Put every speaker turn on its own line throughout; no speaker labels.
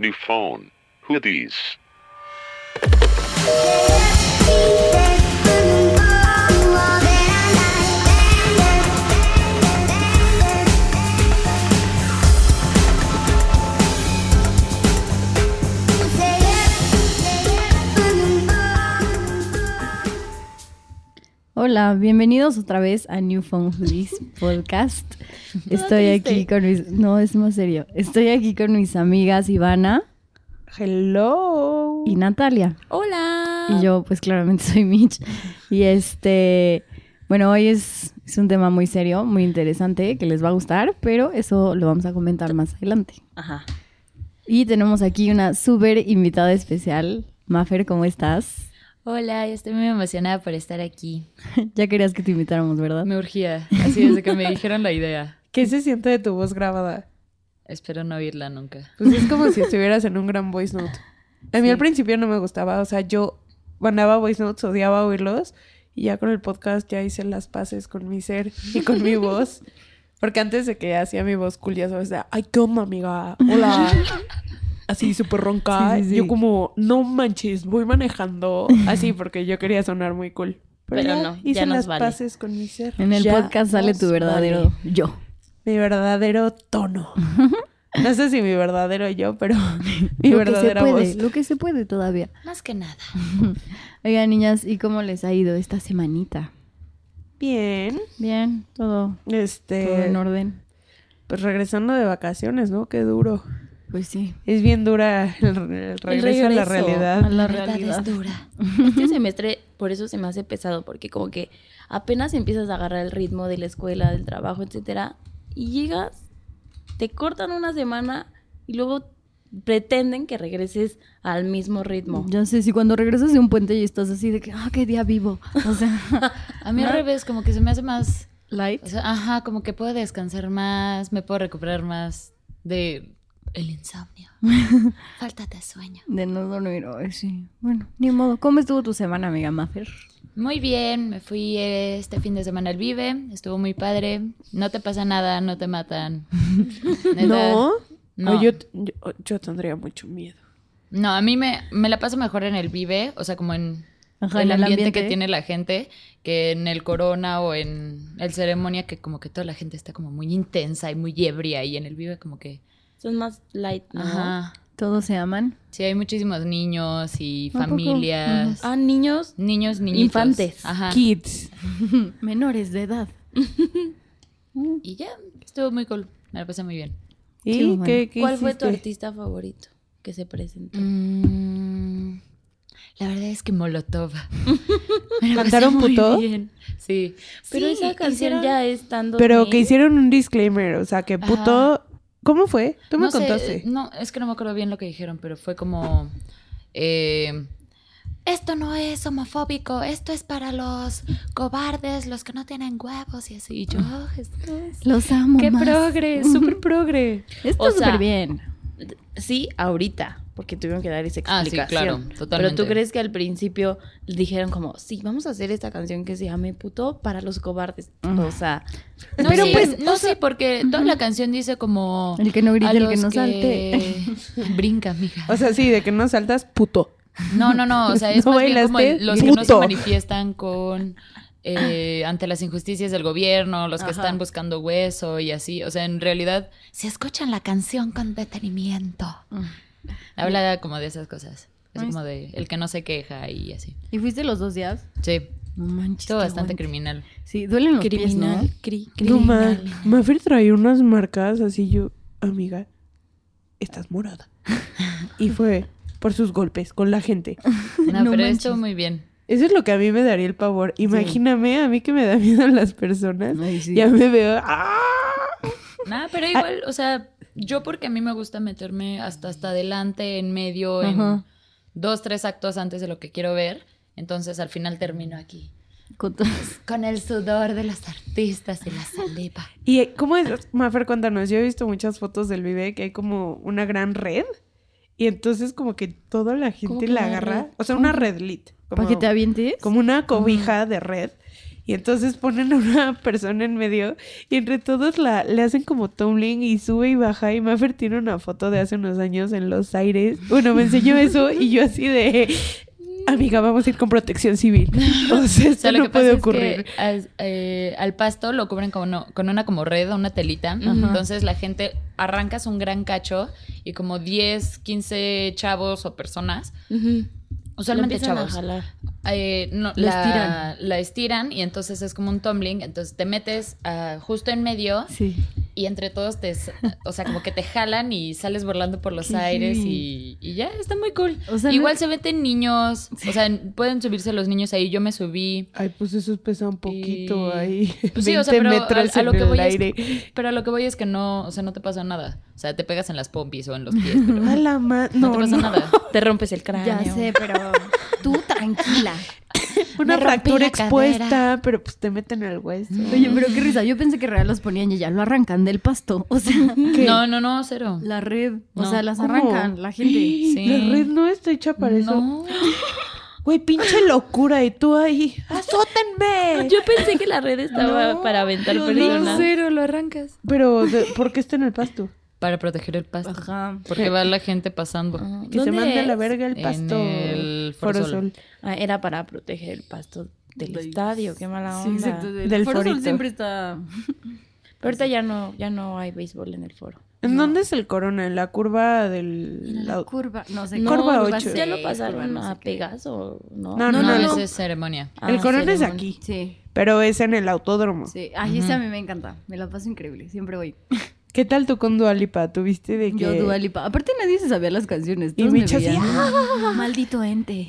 New phone. Who these?
Hola, bienvenidos otra vez a New Phone Hoodies Podcast. Estoy aquí con mis... No, es más serio. Estoy aquí con mis amigas Ivana
Hello.
y Natalia.
Hola.
Y yo, pues claramente soy Mitch. Y este... Bueno, hoy es, es un tema muy serio, muy interesante, que les va a gustar, pero eso lo vamos a comentar más adelante.
Ajá.
Y tenemos aquí una súper invitada especial. Mafer, ¿cómo estás?
Hola, estoy muy emocionada por estar aquí.
ya querías que te invitáramos, ¿verdad?
Me urgía, así desde que me dijeron la idea.
¿Qué se siente de tu voz grabada?
Espero no oírla nunca.
Pues es como si estuvieras en un gran voice note. A mí
Sí.
al principio no me gustaba, o sea, yo mandaba voice notes, odiaba oírlos y ya con el podcast ya hice las paces con mi ser y con mi voz. Porque antes de que hacía mi voz cool, ya sabes, de, ay, ¿qué onda, amiga? Hola. Así súper ronca.
Sí, sí, sí.
Yo como, no manches, voy manejando. Así porque yo quería sonar muy cool.
Pero
ya
no,
hice
ya nos
las
vale.
paces con mi ser.
En el
Ya
podcast sale tu verdadero
vale.
yo.
Mi verdadero tono. No sé si mi verdadero yo, pero mi
lo que se
verdadera
puede,
voz.
lo que se puede todavía.
Más que nada.
Oigan, niñas, ¿y cómo les ha ido esta semanita?
Bien.
Bien, todo, todo
Este,
en orden.
pues regresando de vacaciones, ¿no? Qué duro.
Pues sí.
Es bien dura el, el regreso a la realidad.
A la realidad.
es dura. Este semestre, por eso se me hace pesado, porque como que apenas empiezas a agarrar el ritmo de la escuela, del trabajo, etcétera, y llegas, te cortan una semana y luego pretenden que regreses al mismo ritmo.
Ya sé, si cuando regresas de un puente y estás así de que, ah, qué día vivo. O sea,
A mí al revés, como que se me hace más,
light.
o sea, ajá, como que puedo descansar más, me puedo recuperar más de el insomnio. Falta de sueño.
De no dormir hoy, sí. Bueno, ni modo. ¿Cómo estuvo tu semana, amiga Maffer?
Muy bien, me fui este fin de semana al Vive, estuvo muy padre. No te pasa nada, no te matan.
¿No?
No.
Yo, yo, yo tendría mucho miedo.
No, a mí me, me la paso mejor en el Vive, o sea, como en
Ajá,
el,
en el
ambiente,
ambiente.
que tiene la gente, que en el Corona o en el Ceremonia, que como que toda la gente está como muy intensa y muy ebria, y en el Vive como que...
Son más light, ¿no?
Ajá.
¿Todos se aman?
Sí, hay muchísimos niños y familias.
Ah, niños.
Niños, niñitos.
Infantes.
Ajá.
Kids.
Menores de edad.
Y ya, estuvo muy cool. Me la pasé muy bien.
¿Y
Qué bueno.
qué, qué
¿Cuál fue tu artista favorito que se presentó?
Mm, la verdad es que Molotov. Me la pasé
¿Cantaron
muy
puto?
bien. Sí.
Pero
Sí,
esa canción
hicieron-
ya es tan
Pero
2000.
que hicieron un disclaimer, o sea, que puto... ¿Cómo fue? Tú me
no sé,
contaste.
no, es que no me acuerdo bien lo que dijeron, pero fue como... eh, esto no es homofóbico, esto es para los cobardes, los que no tienen huevos y así. Y yo, "Oh, Jesús.
Los amo
¡Qué
más.
progre! ¡Súper progre!
Está
O sea,
súper bien.
Sí, ahorita, porque tuvieron que dar esa
Ah, sí,
explicación.
claro,
Pero
totalmente.
tú crees que al principio dijeron como, sí, vamos a hacer esta canción que se llame puto para los cobardes. O sea,
No,
Pero
sí,
pues,
no sé, porque toda la canción dice como...
El que no grite, el que no salte.
Brinca, amiga.
O sea, sí, de que no saltas, puto.
No, no, no, o sea, es
¿No
más bien como el- los que no se
Puto.
manifiestan con... eh, ante las injusticias del gobierno, los que
Ajá.
están buscando hueso y así. O sea, en realidad, si escuchan la canción con detenimiento, habla como de esas cosas. Es como de el que no se queja y así.
¿Y fuiste los dos días?
Sí,
No manches.
estuvo
qué
bastante
aguante.
criminal.
Sí, duelen los pies,
criminal,
¿no?
cri-
No, ma,
criminal.
Maffer traía unas marcas así yo, amiga, estás morada. y fue por sus golpes con la gente.
No,
No
pero
manches.
estuvo muy bien.
Eso es lo que a mí me daría el pavor. Imagíname a mí que me da miedo las personas.
Ay, sí.
Ya me veo. ¡ah!
Nada, pero igual, o sea, yo porque a mí me gusta meterme hasta hasta adelante, en medio, en dos, tres actos antes de lo que quiero ver. Entonces al final termino aquí.
Con
Con el sudor de los artistas y la saliva.
¿Y eh, cómo es? Mafer, cuéntanos. Yo he visto muchas fotos del Vive que hay como una gran red. Y entonces como que toda la gente la agarra.
red?
O sea, una red lit. Como,
¿Para que te avientes?
como una cobija de red. Y entonces ponen a una persona en medio y entre todos la, le hacen como tumbling y sube y baja. Y Maffer tiene una foto de hace unos años en los aires. Bueno, me enseñó eso y yo así de... Amiga, vamos a ir con protección civil. O sea,
O
no puede
es
ocurrir.
que al, eh, al pasto lo cubren como no- con una como red, una telita. Entonces la gente arrancas un gran cacho y como 10, 15 chavos o personas,
Ujú.
Usualmente
a
chavos,
jalar.
eh, no,
La
la,
estiran.
la estiran y entonces es como un tumbling. Entonces te metes ah, justo en medio
Sí.
y entre todos te, o sea, como que te jalan y sales volando por los
Qué
aires y, y ya, está muy cool.
O sea,
Igual
no-
se meten niños, o sea, pueden subirse los niños ahí. Yo me subí.
Ay, pues eso pesa un poquito
Y-
ahí.
Pues sí, o
20
sea, pero a, a lo que voy
aire.
es, pero a lo que voy es que no, o sea, no te pasa nada. O sea, te pegas en las pompis o en los pies, pero
A la ma-
no,
No,
te pasa
no.
nada.
Te rompes el cráneo.
Ya sé, pero tú tranquila.
Una fractura expuesta, pero pues te meten al hueso.
Oye, pero qué risa. Yo pensé que real los ponían y ya lo arrancan del pasto. O sea,
¿Qué?
No, no, no, cero.
la red. O
No.
sea, las
¿Cómo?
arrancan la gente.
Sí.
La red no está hecha para eso.
No.
Güey, pinche locura. Y tú ahí, ¡azótenme!
Yo pensé que la red estaba
No,
para aventar
no,
personas.
cero, lo arrancas.
Pero, ¿por qué está en el pasto?
Para proteger el pasto.
Ajá.
Porque va la gente pasando.
Ajá.
Que se
¿Dónde
mande a la
es?
verga el
En
pasto.
el Foro Sol.
Forosol.
Ah, era para proteger el pasto del estadio. Qué mala
Sí,
onda.
exacto.
Del
Del Foro Sol
forito.
siempre está.
Pero ahorita ya no, ya no hay béisbol en el foro.
¿En dónde es el corona? ¿En la curva del...?
La
la-
curva. No sé.
No, Curva
curva
ocho.
Ya
seis,
lo pasaron
no
a. Pegaso, ¿no?
No,
No,
no,
no, es ceremonia.
Ah,
el corona es
ceremonia.
aquí,
Sí,
pero es en el autódromo.
sí. Ay, ese a mí me encanta. Me la paso increíble. Siempre voy.
¿Qué tal tú con Dualipa? ¿Tuviste de que...?
Yo, Dua Lipa. Aparte, nadie se sabía las canciones.
Y
me
así. ¡ah!
Maldito ente.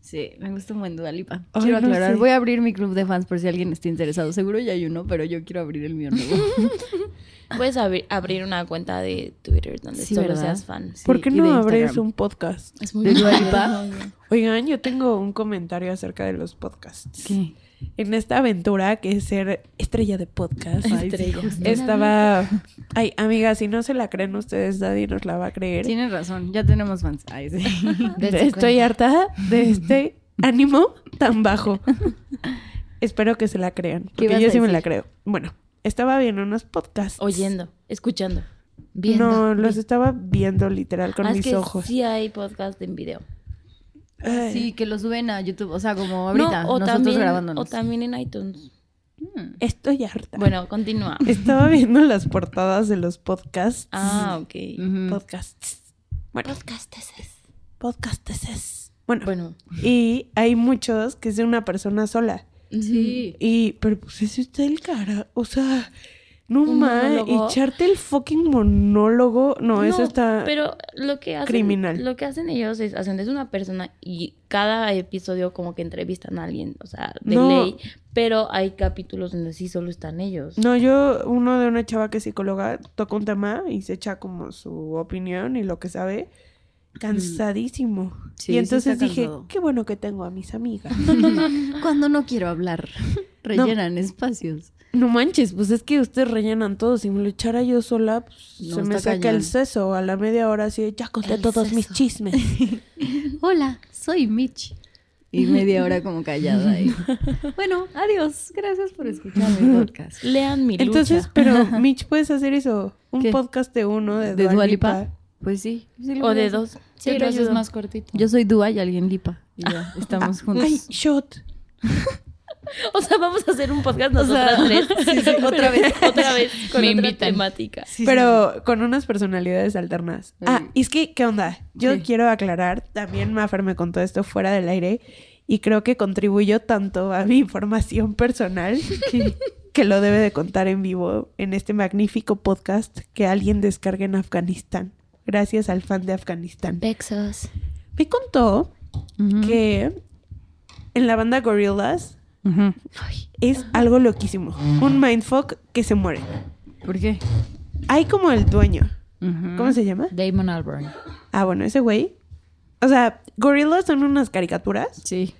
Sí, me gusta un buen Dua Lipa.
Ay,
Quiero
no
aclarar.
sé.
Voy a abrir mi club de fans por si alguien está interesado. Seguro ya hay uno, pero yo quiero abrir el mío nuevo.
Puedes abrir, abrir una cuenta de Twitter donde
Sí,
solo
¿verdad?
seas fan.
Sí,
¿Por qué no abres un podcast?
Es muy
¿De Dua. Lipa?
Oigan, yo tengo un comentario acerca de los podcasts.
¿Qué?
En esta aventura que es ser estrella de podcast,
Ay,
estaba... Ay, amiga, si no se la creen ustedes, nadie nos la va a creer.
Tienes razón, ya tenemos fans. Ay, sí.
Dense
Estoy harta de este ánimo tan bajo. Espero que se la crean,
¿Qué
porque yo sí me la creo. Bueno, estaba viendo unos podcasts.
Oyendo, escuchando.
Viendo.
No, los estaba viendo literal con
Ah, es
mis
que
ojos.
sí hay podcast en video.
Ay.
Sí, que lo suben a YouTube. O sea, como ahorita,
no, o
nosotros
también,
grabándonos.
O también en iTunes.
Mm.
Estoy harta.
Bueno, continúa.
Estaba viendo las portadas de los podcasts.
Ah, ok.
Podcasts. Bueno,
Podcasts.
podcasts. Bueno,
Bueno,
y hay muchos que es de una persona sola.
Sí.
Y, pero pues ese está el cara. O sea, no mames, echarte el fucking monólogo. No, eso está.
Pero lo que hacen,
criminal.
Lo que hacen ellos es hacen es una persona y cada episodio como que entrevistan a alguien, o sea, de
No.
ley. Pero hay capítulos donde sí solo están ellos.
No, yo, uno de una chava que es psicóloga, toca un tema y se echa como su opinión y lo que sabe. Cansadísimo.
Sí,
y entonces dije,
cansado.
qué bueno que tengo a mis amigas.
Cuando no quiero hablar, rellenan espacios.
no manches, pues es que ustedes rellenan todo. Si me lo echara yo sola, pues
No,
se me saca
cañón.
el seso. A la media hora así, ya conté
El
todos mis chismes.
Hola, soy Mitch. Y media hora como callada. ahí. Bueno, adiós. Gracias por escuchar mi podcast.
Lean mi
Entonces,
lucha.
pero Mitch, puedes hacer eso. Un
¿Qué?
podcast de uno de,
¿De
Dua
Dua
Lipa.
Lipa? Pues sí.
O de dos.
Sí, haces
ayudo.
más cortito.
Yo soy Dua y alguien Lipa. Y ya, estamos juntos.
Ay, shot.
O sea, vamos a hacer un podcast nosotras tres.
otra vez.
otra vez. Con
Me
otra
invitan.
temática.
Sí, sí,
pero con unas personalidades alternas.
Sí.
Ah, y es que, ¿qué onda? Yo
Sí.
quiero aclarar, también Mafer me contó esto fuera del aire y creo que contribuyó tanto a mi información personal que, que lo debe de contar en vivo en este magnífico podcast que alguien descargue en Afganistán. Gracias al fan de Afganistán.
Bexos.
Me contó que en la banda Gorillaz es algo loquísimo. Un mindfuck que se muere.
¿Por qué?
Hay como el dueño. ¿Cómo se llama?
Damon Albarn.
Ah, bueno, ese güey. O sea, Gorillaz son unas caricaturas,
Sí.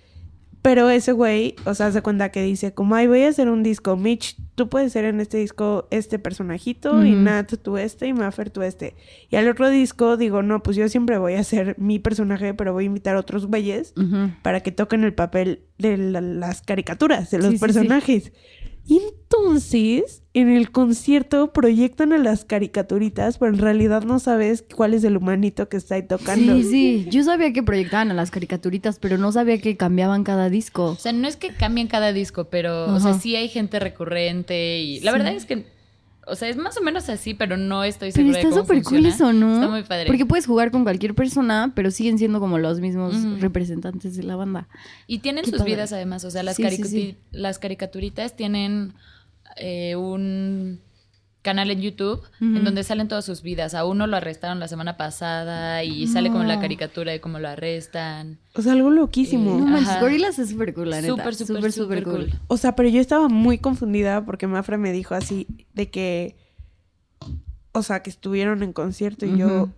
Pero ese güey, o sea, se cuenta que dice, como, ay, voy a hacer un disco. Mitch, tú puedes ser en este disco este personajito, y. Nat tú este, y Maffer tú este. Y al otro disco digo, no, pues yo siempre voy a ser mi personaje, pero voy a invitar a otros güeyes para que toquen el papel de la- las caricaturas, de los
Sí, sí, sí.
Y entonces, en el concierto proyectan a las caricaturitas, pero en realidad no sabes cuál es el humanito que está ahí tocando.
Sí, sí. Yo sabía que proyectaban a las caricaturitas, pero no sabía que cambiaban cada disco.
O sea, no es que cambien cada disco, pero, o sea, sí hay gente recurrente y la
Sí.
verdad es que, o sea, es más o menos así, pero no estoy
Pero
segura de
está
cómo
súper cool eso, ¿no?
Está muy padre.
Porque puedes jugar con cualquier persona, pero siguen siendo como los mismos representantes de la banda.
Y tienen
Qué
sus
padre.
vidas además, o sea, las,
Sí, sí,
caricu-
sí.
las caricaturitas tienen eh, un canal en YouTube en donde salen todas sus vidas. A uno lo arrestaron la semana pasada y sale como la caricatura de cómo lo arrestan.
O sea, algo loquísimo.
No manches,
Ajá.
Gorillaz es súper cool, la neta.
Súper, súper, súper cool.
O sea, pero yo estaba muy confundida porque Mafra me dijo así de que, o sea, que estuvieron en concierto y yo.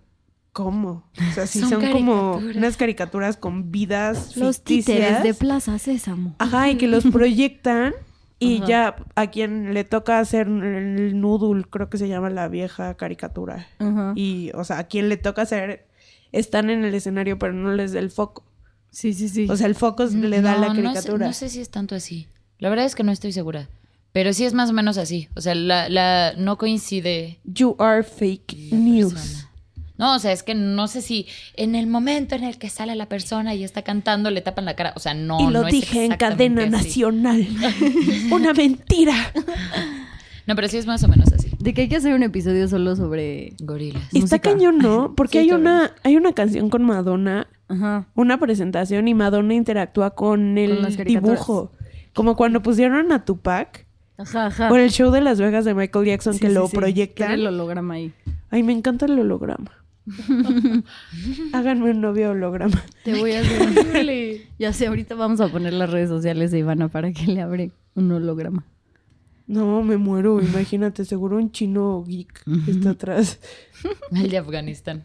¿cómo? O sea, si
Son
son, como unas caricaturas con vidas
Los
ficticias.
títeres de Plaza Sésamo.
Ajá, y que los proyectan y
Ajá.
ya a quien le toca hacer el noodle, creo que se llama la vieja caricatura.
Ajá.
Y, o sea, a quien le toca hacer, están en el escenario, pero no les da el foco.
Sí, sí, sí.
O sea, el foco le da
No,
la
no sé-
caricatura.
No sé, si es tanto así. La verdad es que no estoy segura. Pero sí es más o menos así. O sea, la, la no coincide
You are fake news.
persona. No, o sea, es que no sé si en el momento en el que sale la persona y está cantando le tapan la cara. O sea, no.
y lo
no es
dije en cadena
así.
nacional. Una mentira.
No, pero sí es más o menos así.
De que hay que hacer un episodio solo sobre...
Gorilas.
Está
Música.
cañón, ¿no? Porque
Sí,
hay una, hay una canción con Madonna,
Ajá.
una presentación y Madonna interactúa con el
Con
dibujo. Como cuando pusieron a Tupac
Ajá, ajá.
por el show de Las Vegas de Michael Jackson
Sí,
que
sí,
lo.
Era el holograma ahí.
Ay, me encanta el holograma. Háganme un novio holograma.
Te voy a hacer... ya sé, ahorita vamos a poner las redes sociales de Ivana para que le abre un holograma.
No, me muero. Imagínate, seguro un chino geek está atrás.
El de Afganistán.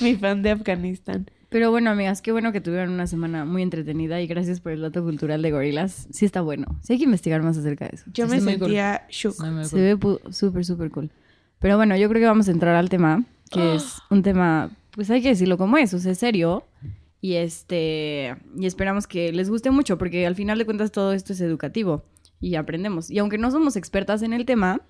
Mi fan de Afganistán.
Pero bueno, amigas, qué bueno que tuvieron una semana muy entretenida y gracias por el dato cultural de gorilas. Sí está bueno. Sí hay que investigar más acerca de eso.
Yo
Sí,
me
muy cool.
sentía shook.
Se ve súper, súper cool. Pero bueno, yo creo que vamos a entrar al tema, que es un tema, pues hay que decirlo como es, o sea, es serio. Y este, y esperamos que les guste mucho, porque al final de cuentas todo esto es educativo y aprendemos. Y aunque no somos expertas en el tema,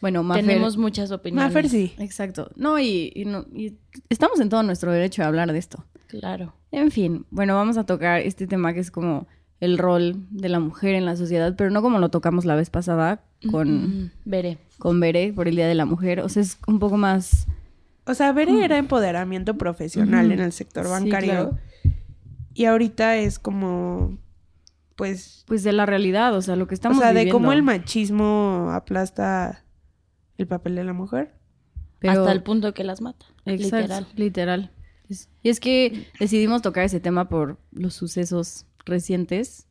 bueno, Mafer...
Tenemos muchas opiniones.
Maffer sí.
Exacto. No, y, y no, y estamos en todo nuestro derecho de hablar de esto.
Claro.
En fin, bueno, vamos a tocar este tema que es como el rol de la mujer en la sociedad, pero no como lo tocamos la vez pasada con,
Mm, veré.
con Bere por el Día de la Mujer. O sea, es un poco más...
O sea, Bere era empoderamiento profesional en el sector
Sí,
bancario.
claro.
Y ahorita es como, pues,
Pues de la realidad, o sea, lo que estamos
o sea, de cómo el machismo aplasta el papel de la mujer.
Pero-
Hasta el punto que las mata.
Exacto,
Literal.
literal. Y es que decidimos tocar ese tema por los sucesos recientes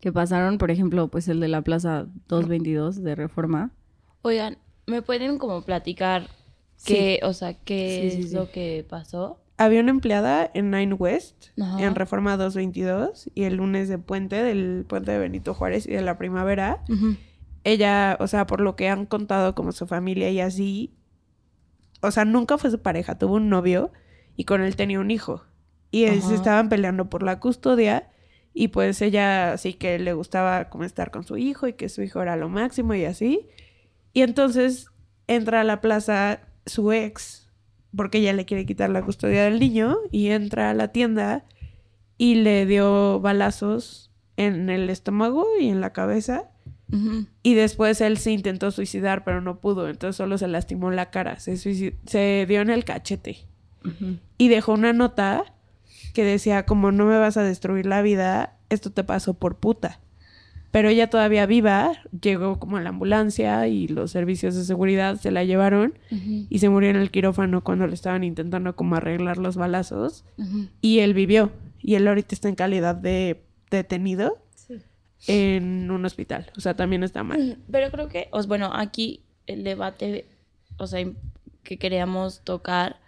que pasaron, por ejemplo, pues el de la Plaza 222 de Reforma.
Oigan, ¿me pueden como platicar qué, o sea, qué
Sí, sí,
es lo que pasó?
Había una empleada en Nine West,
Ajá.
en Reforma 222, y el lunes de puente, del puente de Benito Juárez y de la primavera, ella, o sea, por lo que han contado como su familia y así, o sea, nunca fue su pareja, tuvo un novio y con él tenía un hijo. Y
Ajá.
se estaban peleando por la custodia y pues ella sí que le gustaba como estar con su hijo y que su hijo era lo máximo y así. Y entonces entra a la plaza su ex, porque ella le quiere quitar la custodia del niño, y entra a la tienda y le dio balazos en el estómago y en la cabeza. Y después él se intentó suicidar, pero no pudo. Entonces solo se lastimó la cara. Se, se dio en el cachete. Y dejó una nota que decía, como no me vas a destruir la vida, esto te pasó por puta. Pero ella todavía viva, llegó como a la ambulancia y los servicios de seguridad se la llevaron y se murió en el quirófano cuando le estaban intentando como arreglar los balazos. Y él vivió. Y él ahorita está en calidad de detenido en un hospital. O sea, también está mal.
Pero creo que, os bueno, aquí el debate, o sea, que queríamos tocar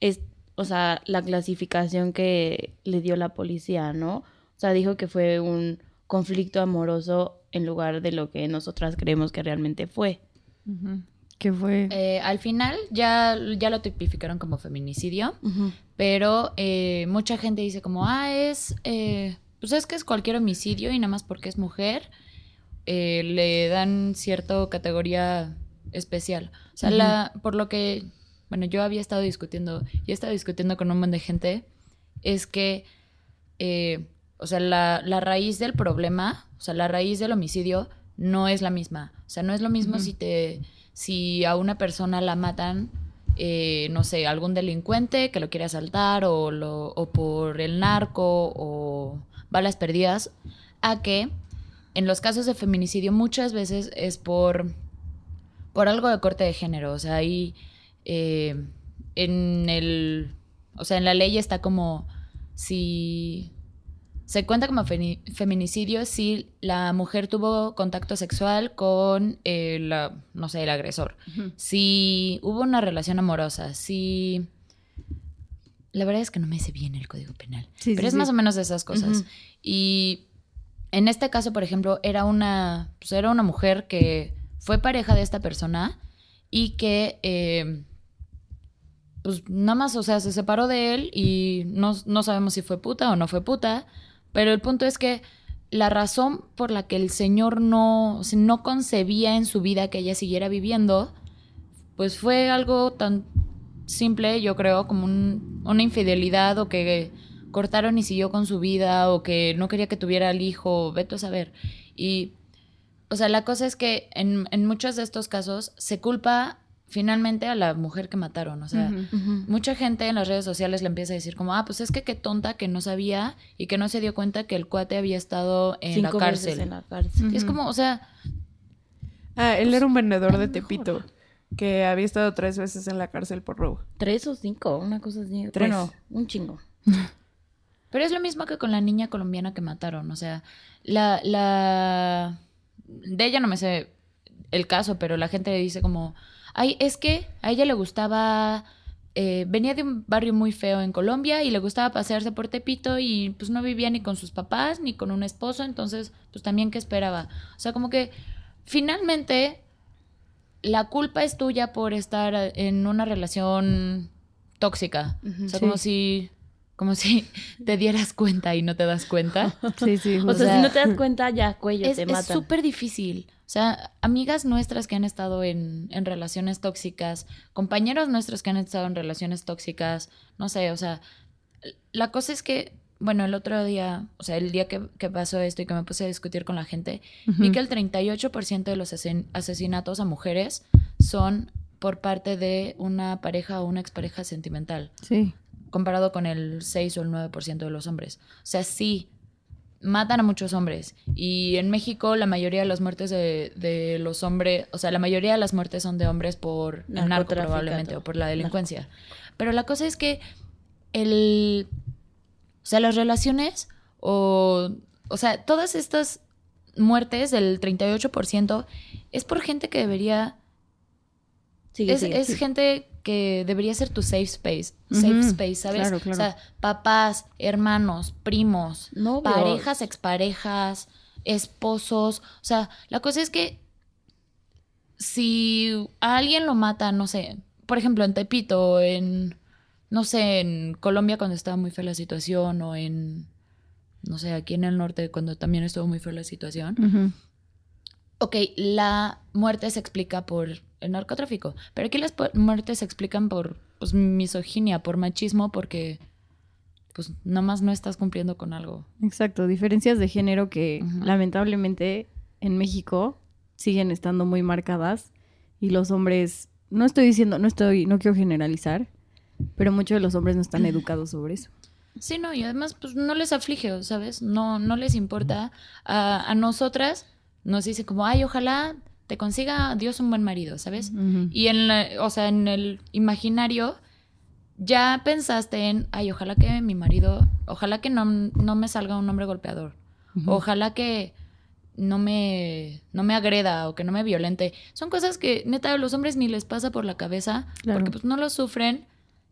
es, o sea, la clasificación que le dio la policía, ¿no? O sea, dijo que fue un conflicto amoroso en lugar de lo que nosotras creemos que realmente fue.
Que fue...
Eh, al final ya, ya lo tipificaron como feminicidio, pero eh, mucha gente dice como, ah, es, eh, pues es que es cualquier homicidio y nada más porque es mujer, eh, le dan cierta categoría especial. O sea, la, por lo que, bueno, yo había estado discutiendo, y he estado discutiendo con un montón de gente, es que, eh, o sea, la, la raíz del problema, o sea, la raíz del homicidio no es la misma. O sea, no es lo mismo si te, si a una persona la matan, eh, no sé, algún delincuente que lo quiere asaltar o, lo, o por el narco o balas perdidas, a que en los casos de feminicidio muchas veces es por, por algo de corte de género. O sea, ahí eh, en el, o sea, en la ley está como si se cuenta como feminicidio si la mujer tuvo contacto sexual con eh, la, no sé, el agresor. Si hubo una relación amorosa, si... La verdad es que no me sé bien el código penal.
Sí,
pero
sí,
es
sí.
más o menos de esas cosas. Y en este caso, por ejemplo, era una, pues era una mujer que fue pareja de esta persona y que, eh, pues nada más, o sea, se separó de él y no, no sabemos si fue puta o no fue puta, pero el punto es que la razón por la que el señor no, no concebía en su vida que ella siguiera viviendo, pues fue algo tan simple, yo creo, como un- una infidelidad o que cortaron y siguió con su vida o que no quería que tuviera el hijo, veto a saber. Y, o sea, la cosa es que en, en muchos de estos casos se culpa finalmente a la mujer que mataron. O sea, mucha gente en las redes sociales le empieza a decir como, ah, pues es que qué tonta que no sabía y que no se dio cuenta que el cuate había estado en
Cinco
la
veces
cárcel.
en la cárcel.
Y es como, o sea,
Ah, él era un vendedor de Tepito que había estado tres veces en la cárcel por robo.
Tres o cinco, una cosa así.
Tres.
Bueno, un chingo.
Pero es lo mismo que con la niña colombiana que mataron. O sea, la, la... De ella no me sé el caso, pero la gente le dice como, ay, es que a ella le gustaba... eh, venía de un barrio muy feo en Colombia y le gustaba pasearse por Tepito y pues no vivía ni con sus papás ni con un esposo, entonces pues también qué esperaba. O sea, como que finalmente la culpa es tuya por estar en una relación tóxica. o sea,
Sí.
como si como si te dieras cuenta y no te das cuenta.
Sí, sí.
O
justo.
sea,
sea,
si no te das cuenta, ya cuello,
es
te
es
matan.
súper difícil. O sea, amigas nuestras que han estado en, en relaciones tóxicas, compañeros nuestros que han estado en relaciones tóxicas, no sé, o sea, la cosa es que, bueno, el otro día, o sea, el día que, que pasó esto y que me puse a discutir con la gente, vi que el 38% de los asesinatos a mujeres son por parte de una pareja o una expareja sentimental
Sí.
comparado con el 6 o el 9% de los hombres. O sea, sí, matan a muchos hombres. Y en México la mayoría de las muertes de, de los hombres, o sea, la mayoría de las muertes son de hombres por el narco probablemente o por la delincuencia. Pero la cosa es que el... O sea, las relaciones o... O sea, todas estas muertes del 38% es por gente que debería
Sigue,
es,
sigue.
es gente que debería ser tu safe space, safe space, ¿sabes?
claro, claro.
O sea, papás, hermanos, primos,
Novios.
parejas, exparejas, esposos. O sea, la cosa es que si a alguien lo mata, no sé, por ejemplo, en Tepito, en, no sé, en Colombia cuando estaba muy fea la situación, o en, no sé, aquí en el norte cuando también estuvo muy fea la situación. Ok, la muerte se explica por el narcotráfico, pero aquí las muertes se explican por pues, misoginia, por machismo, porque pues nomás no estás cumpliendo con algo.
Exacto, diferencias de género que lamentablemente en México siguen estando muy marcadas y los hombres, no estoy diciendo, no estoy, no quiero generalizar, pero muchos de los hombres no están educados sobre eso.
Sí, no, y además pues no les aflige, ¿sabes? No, no les importa. A, a nosotras nos dice como, ay, ojalá te consiga Dios un buen marido, ¿sabes? Y en, la- o sea, en el imaginario ya pensaste en, ay, ojalá que mi marido, ojalá que no, no me salga un hombre golpeador. Ojalá que no me, no me agreda o que no me violente. Son cosas que neta a los hombres ni les pasa por la cabeza
Claro.
porque pues no lo sufren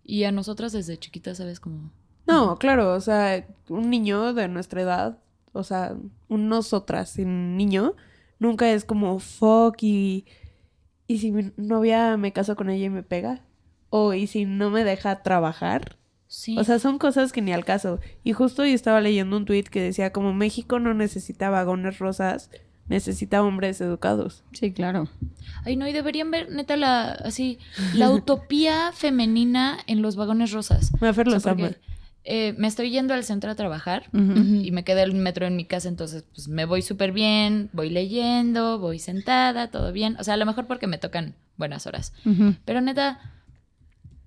y a nosotras desde chiquitas, ¿sabes? Como
No, claro, o sea, un niño de nuestra edad, o sea, un nosotras sin niño, nunca es como fuck y, y si mi novia me caso con ella y me pega, o y si no me deja trabajar.
Sí.
O sea, son cosas que ni al caso. Y justo yo estaba leyendo un tuit que decía como México no necesita vagones rosas, necesita hombres educados.
Sí, claro.
Ay, no, y deberían ver, neta, la, así, la utopía femenina en los vagones rosas.
Mafer
O sea,
los ama.
Eh, me estoy yendo al centro a trabajar y me queda el metro en mi casa, entonces pues me voy súper bien, voy leyendo, voy sentada, todo bien. O sea, a lo mejor porque me tocan buenas horas. Pero neta,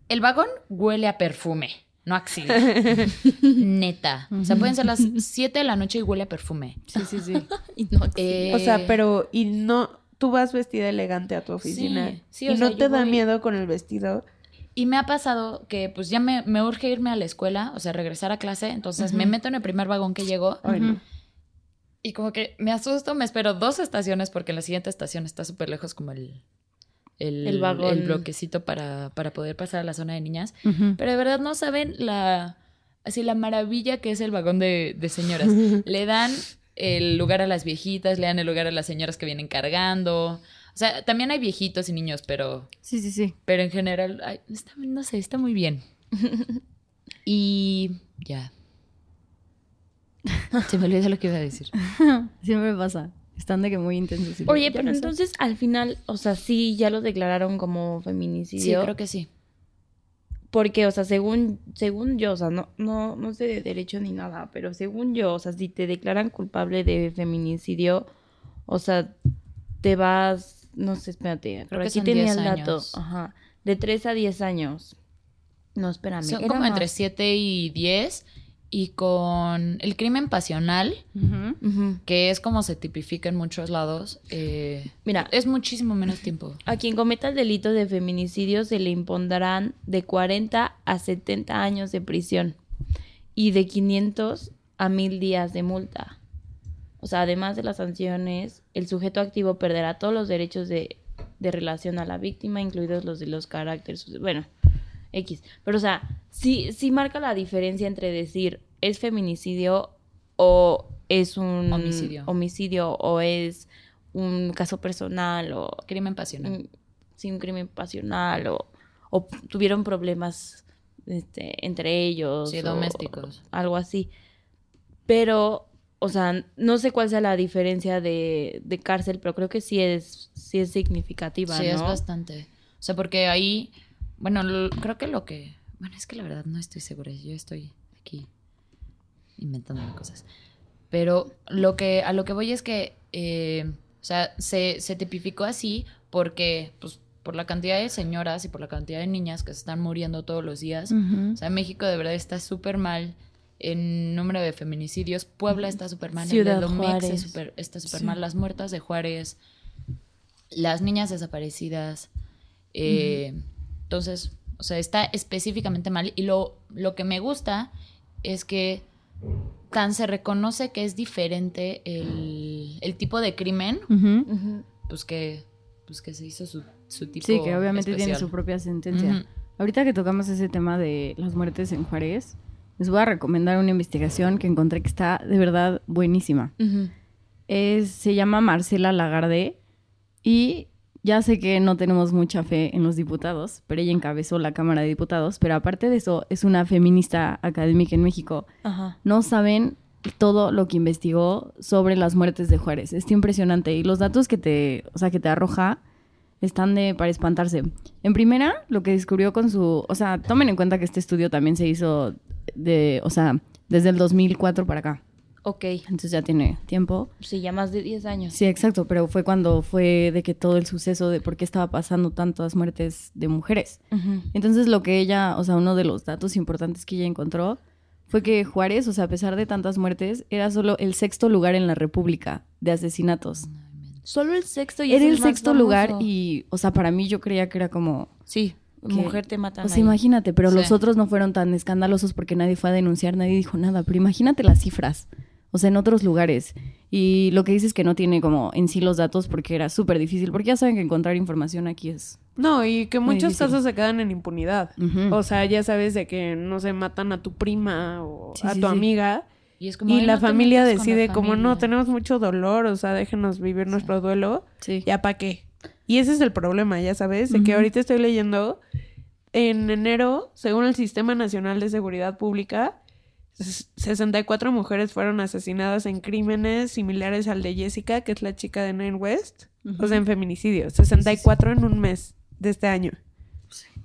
el vagón huele a perfume, no a axila. neta. O sea, pueden ser las 7 de la noche y huele a perfume.
Sí, sí, sí.
Y no,
Eh,
O sea, pero y no tú vas vestida elegante a tu oficina
Sí, sí,
y
o sea,
no te da
voy-
miedo con el vestido.
Y me ha pasado que pues ya me, me urge irme a la escuela, o sea, regresar a clase, entonces me meto en el primer vagón que
Ay, no.
y como que me asusto, me espero dos estaciones porque en la siguiente estación está súper lejos como el, el,
El vagón.
el bloquecito para, para poder pasar a la zona de niñas. Pero de verdad no saben la, así la maravilla que es el vagón de, de señoras. le dan el lugar a las viejitas, le dan el lugar a las señoras que vienen cargando. O sea, también hay viejitos y niños, pero
Sí, sí, sí.
pero en general, ay, está- no sé, está muy bien. y ya. Se me olvidó lo que iba a decir.
Siempre pasa. Están de que muy intensos.
Oye, pero
no sé.
entonces al final, o sea, sí, ya lo declararon como
Sí,
feminicidio.
creo que sí.
Porque, o sea, según, según yo, o sea, no, no, no sé de derecho ni nada, pero según yo, o sea, si te declaran culpable de feminicidio, o sea, te vas, no sé, espérate, por
que
aquí
son
tenía
10
el dato,
años.
ajá, de 3 a 10 años. No, espérame.
Son como entre
más.
7 y 10. Y con el crimen pasional, que es como se tipifica en muchos lados, eh,
Mira,
es muchísimo menos tiempo.
A quien cometa el delito de feminicidio se le impondrán de 40 a 70 años de prisión y de 500 a 1000 días de multa. O sea, además de las sanciones, el sujeto activo perderá todos los derechos de, de relación a la víctima, incluidos los de los caracteres. Bueno, X. Pero, o sea, sí, sí marca la diferencia entre decir es feminicidio o es un
Homicidio.
homicidio o es un caso personal o
Crimen pasional.
un, sí, un crimen pasional o, o tuvieron problemas este, entre ellos.
Sí,
o
domésticos.
Algo así. Pero, o sea, no sé cuál sea la diferencia de, de cárcel, pero creo que sí es, sí es significativa,
Sí,
¿no?
es bastante. O sea, porque ahí, bueno, lo- creo que lo que, bueno, es que la verdad no estoy segura, yo estoy aquí inventando cosas. Pero lo que, a lo que voy es que, eh, o sea, se, se tipificó así porque, pues, por la cantidad de señoras y por la cantidad de niñas que se están muriendo todos los días. O sea, México de verdad está súper mal en número de feminicidios. Puebla está súper mal.
Ciudad
Domex
Juárez.
es súper- está súper
Sí.
mal. Las muertas de Juárez, las niñas desaparecidas. eh, Entonces, o sea, está específicamente mal. Y lo, lo que me gusta es que tan se reconoce que es diferente el, el tipo de crimen, pues que, pues que se hizo su, su tipo
Sí, que obviamente tiene su propia sentencia. Ahorita que tocamos ese tema de las muertes en Juárez, les voy a recomendar una investigación que encontré que está de verdad buenísima. Es, se llama Marcela Lagarde y ya sé que no tenemos mucha fe en los diputados, pero ella encabezó la Cámara de Diputados, pero aparte de eso es una feminista académica en México.
Ajá.
No saben todo lo que investigó sobre las muertes de Juárez. Está impresionante y los datos que te, o sea, que te arroja están de para espantarse. En primera, lo que descubrió con su, o sea, tomen en cuenta que este estudio también se hizo de, o sea, desde el 2004 para acá.
Ok.
Entonces ya tiene tiempo.
Sí, ya más de 10 años.
Sí, exacto, pero fue cuando fue de que todo el suceso de por qué estaba pasando tantas muertes de mujeres. Entonces lo que ella, o sea, uno de los datos importantes que ella encontró fue que Juárez, o sea, a pesar de tantas muertes, era solo el sexto lugar en la República de asesinatos.
Solo el sexto y
Era
es
el
más
sexto lugar y, o sea, para mí yo creía que era como...
Sí,
que-
mujer te matan
O sea,
ahí.
imagínate, pero
Sí.
los otros no fueron tan escandalosos porque nadie fue a denunciar, nadie dijo nada, pero imagínate las cifras, o sea, en otros lugares. Y lo que dices que no tiene como en sí los datos porque era súper difícil, porque ya saben que encontrar información aquí es
No, y que muchos
difícil.
casos se quedan en impunidad. O sea, ya sabes de que no se matan a tu prima o
Sí,
a
sí,
tu
sí.
amiga.
Y es como,
Y
"Ay,
la
no
familia
la
decide como no,
familia".
tenemos mucho dolor, o sea, déjenos vivir nuestro duelo.
Sí.
¿Ya para qué? Y ese es el problema, ya sabes, de que ahorita estoy leyendo, en enero, según el Sistema Nacional de Seguridad Pública, s- 64 mujeres fueron asesinadas en crímenes similares al de Jessica, que es la chica de Nine West, o sea, en feminicidio. 64 en un mes de este año.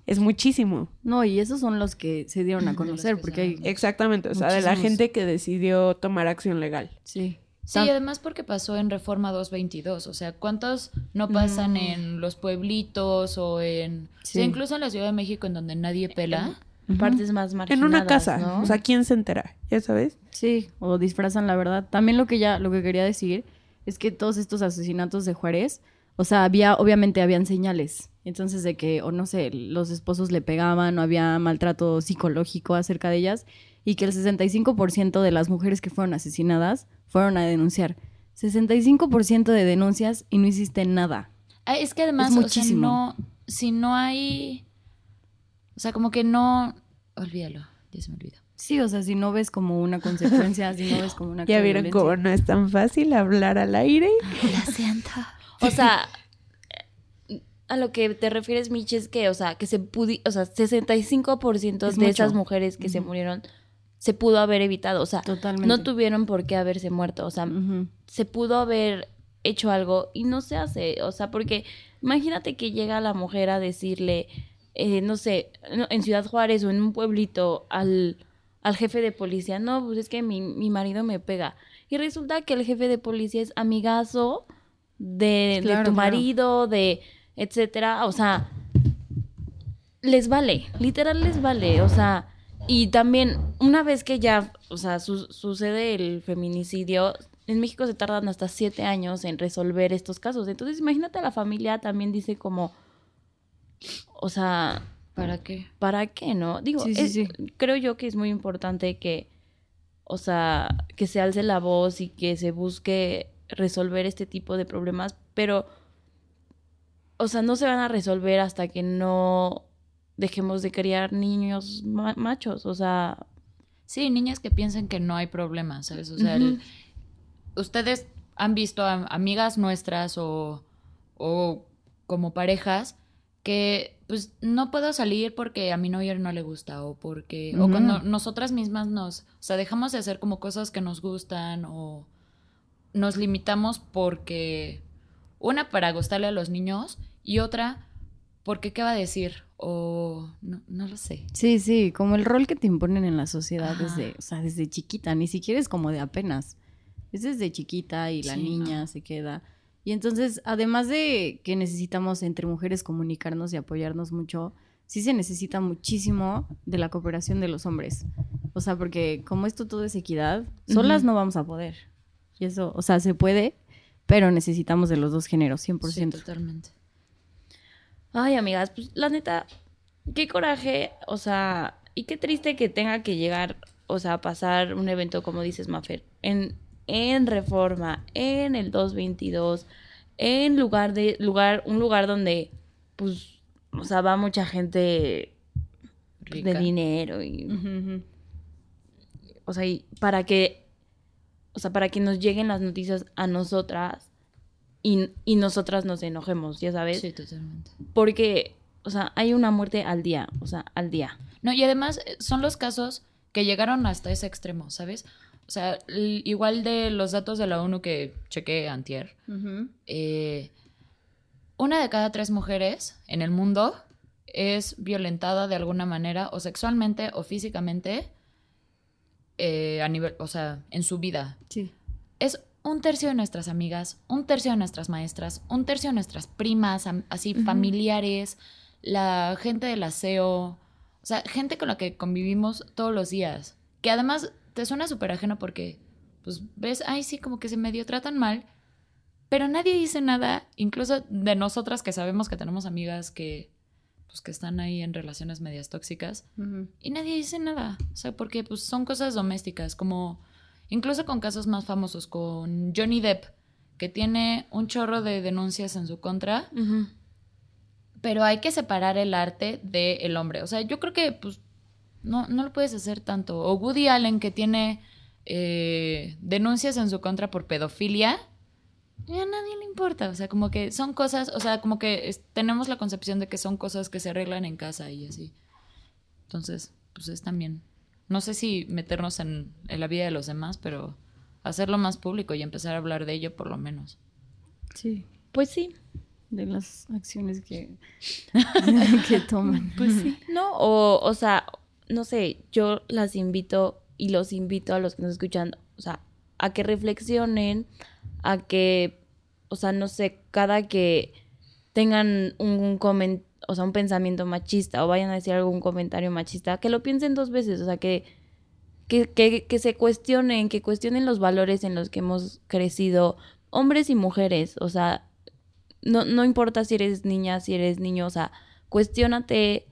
Es muchísimo.
No, y esos son los que se dieron a conocer,
que
porque hay...
Exactamente, o sea, de la gente que decidió tomar acción legal.
Sí.
Sí, además porque pasó en Reforma 222, o sea, ¿cuántos no pasan
Mm.
en los pueblitos o en... o sea,
Sí.
incluso en la Ciudad de México en donde nadie pela?
Partes más
En
marginadas,
una casa.
¿no?
O sea, ¿quién se entera? ¿Ya sabes?
Sí, o disfrazan la verdad. También lo que ya, lo que quería decir es que todos estos asesinatos de Juárez, o sea, había, obviamente habían señales. Entonces de que, o no sé, los esposos le pegaban, o había maltrato psicológico acerca de ellas, y que el 65% de las mujeres que fueron asesinadas fueron a denunciar. 65% de denuncias y no hiciste nada.
Ah, es que además,
Es
o sea, no, si no hay... O sea, como que no... Olvídalo, ya se me olvidó.
Sí, o sea, si no ves como una consecuencia, si no ves como una...
Ya vieron cómo no es tan fácil hablar al aire.
Lo siento.
O sea, a lo que te refieres, Mitch, es que, o sea, que se pudi o sea, 65%
Es
de
mucho.
esas mujeres que se murieron se pudo haber evitado. O sea,
Totalmente.
no tuvieron por qué haberse muerto. O sea, se pudo haber hecho algo y no se hace. O sea, porque imagínate que llega la mujer a decirle, eh, no sé, en Ciudad Juárez o en un pueblito al, al jefe de policía, no, pues es que mi, mi marido me pega. Y resulta que el jefe de policía es amigazo de, de tu
claro.
marido, de etcétera. O sea, les vale, literal les vale, o sea, y también una vez que ya, o sea, su- sucede el feminicidio, en México se tardan hasta siete años en resolver estos casos. Entonces, imagínate a la familia también dice como, o sea,
¿Para qué?
¿para qué, no? Digo,
Sí, sí,
es-
sí.
creo yo que es muy importante que, o sea, que se alce la voz y que se busque resolver este tipo de problemas, pero, o sea, no se van a resolver hasta que no dejemos de criar niños ma- machos, o sea,
Sí, niñas que piensen que no hay problema, ¿sabes? O sea, el- ustedes han visto a amigas nuestras o, o como parejas que pues no puedo salir porque a mi novio no le gusta o porque o cuando nosotras mismas nos, o sea, dejamos de hacer como cosas que nos gustan o nos limitamos porque una para gustarle a los niños y otra porque qué va a decir o no, no lo sé.
Sí, sí, como el rol que te imponen en la sociedad
Ajá.
desde, o sea, desde chiquita, ni siquiera es como de apenas. Es desde chiquita y la
Sí,
niña
no.
se queda. Y entonces, además de que necesitamos entre mujeres comunicarnos y apoyarnos mucho, sí se necesita muchísimo de la cooperación de los hombres. O sea, porque como esto todo es equidad, solas no vamos a poder. Y eso, o sea, se puede, pero necesitamos de los dos géneros, 100%.
Sí, totalmente.
Ay, amigas, pues la neta, qué coraje, o sea, y qué triste que tenga que llegar, o sea, a pasar un evento como dices, Mafer, en, en Reforma, en el 222, en lugar de, lugar, un lugar donde, pues, o sea, va mucha gente
Rica.
de dinero y, o sea, y para que, o sea, para que nos lleguen las noticias a nosotras y, y nosotras nos enojemos, ya sabes.
Sí, totalmente.
Porque, o sea, hay una muerte al día, o sea, al día.
No, y además eh, son los casos que llegaron hasta ese extremo, ¿sabes? O sea, igual de los datos de la ONU que chequé antier, eh, una de cada tres mujeres en el mundo es violentada de alguna manera, o sexualmente o físicamente, eh, a nivel, o sea, en su vida.
Sí.
Es un tercio de nuestras amigas, un tercio de nuestras maestras, un tercio de nuestras primas, así familiares, la gente del aseo, o sea, gente con la que convivimos todos los días, que además te suena súper ajeno porque, pues, ves, ay, sí, como que se medio tratan mal, pero nadie dice nada, incluso de nosotras que sabemos que tenemos amigas que, pues, que están ahí en relaciones medias tóxicas, y nadie dice nada. O sea, porque pues son cosas domésticas, como incluso con casos más famosos, con Johnny Depp, que tiene un chorro de denuncias en su contra, pero hay que separar el arte del hombre. O sea, yo creo que pues no, no lo puedes hacer tanto. O Woody Allen que tiene eh, denuncias en su contra por pedofilia, ya a nadie le importa. O sea, como que son cosas, o sea, como que es- tenemos la concepción de que son cosas que se arreglan en casa y así. Entonces, pues es también, no sé si meternos en, en la vida de los demás, pero hacerlo más público y empezar a hablar de ello por lo menos.
Sí,
Pues sí.
de las acciones que, que toman.
Pues sí. No, o, o sea, no sé, yo las invito y los invito a los que nos escuchan, o sea, a que reflexionen, a que, o sea, no sé, cada que tengan un comen- o sea, un pensamiento machista o vayan a decir algún comentario machista, que lo piensen dos veces, o sea, que, que, que, que se cuestionen, que cuestionen los valores en los que hemos crecido, hombres y mujeres, o sea, no, no importa si eres niña, si eres niño, o sea, cuestiónate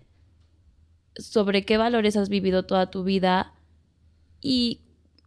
sobre qué valores has vivido toda tu vida y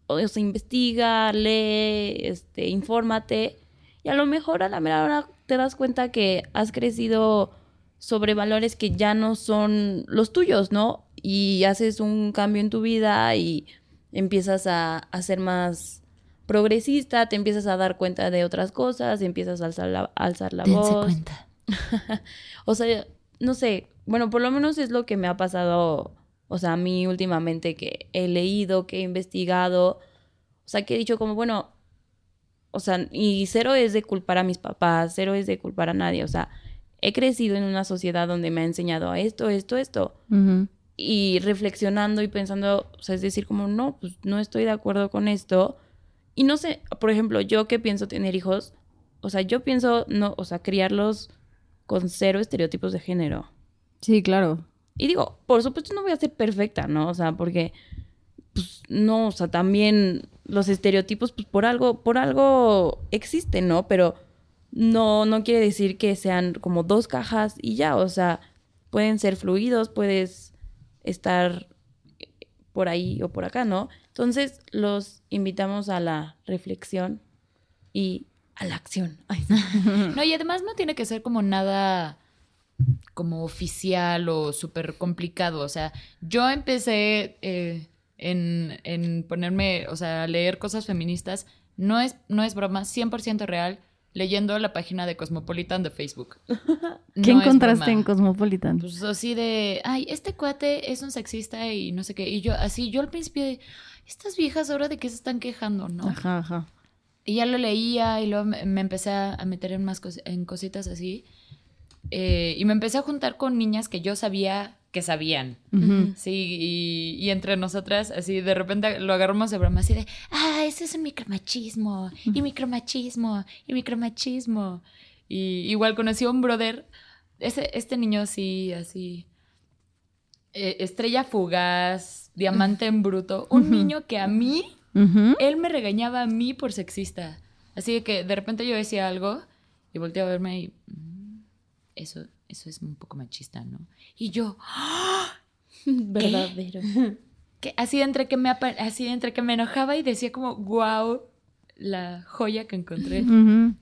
o sea, investiga, lee, este, infórmate y a lo mejor a la mera hora te das cuenta que has crecido sobre valores que ya no son los tuyos, ¿no? Y haces un cambio en tu vida y empiezas a, a ser más progresista, te empiezas a dar cuenta de otras cosas, empiezas a alzar la, a alzar la
Dense
voz.
cuenta.
O sea, no sé, bueno, por lo menos es lo que me ha pasado, o sea, a mí últimamente que he leído, que he investigado, o sea, que he dicho como, bueno, o sea, y cero es de culpar a mis papás, cero es de culpar a nadie, o sea, he crecido en una sociedad donde me ha enseñado a esto, esto, esto, y reflexionando y pensando, o sea, es decir, como, no, pues no estoy de acuerdo con esto. Y no sé, por ejemplo, yo que pienso tener hijos, o sea, yo pienso, no, o sea, criarlos con cero estereotipos de género.
Sí, claro.
Y digo, por supuesto no voy a ser perfecta, ¿no? O sea, porque, pues, no, o sea, también los estereotipos, pues, por algo, por algo existen, ¿no? Pero no, no quiere decir que sean como dos cajas y ya, o sea, pueden ser fluidos, puedes estar por ahí o por acá, ¿no? Entonces, los invitamos a la reflexión y a la acción. Ay, sí.
No, y además no tiene que ser como nada como oficial o súper complicado. O sea, yo empecé eh, en, en ponerme, o sea, a leer cosas feministas. No es, no es broma, 100% real, leyendo la página de Cosmopolitan de Facebook.
¿Qué
No
encontraste en Cosmopolitan?
Pues así de, ay, este cuate es un sexista y no sé qué. Y yo, así, yo al principio de, estas viejas ahora de qué se están quejando, ¿no?
Ajá, ajá.
Y ya lo leía y luego me, me empecé a a meter en más cos- en cositas así. Eh, y me empecé a juntar con niñas que yo sabía que sabían. Sí, y, y entre nosotras, así de repente lo agarramos de broma, así de, ah, ese es un micromachismo, y micromachismo, y micromachismo. Y igual conocí a un brother, ese, este niño sí, así, eh, estrella fugaz, diamante en bruto, un niño que a mí él me regañaba a mí por sexista. Así que de repente yo decía algo y volteaba a verme y eso, eso es un poco machista, ¿no? Y yo,
Verdadero.
que así entre que me así entre que me enojaba y decía como, wow, la joya que encontré.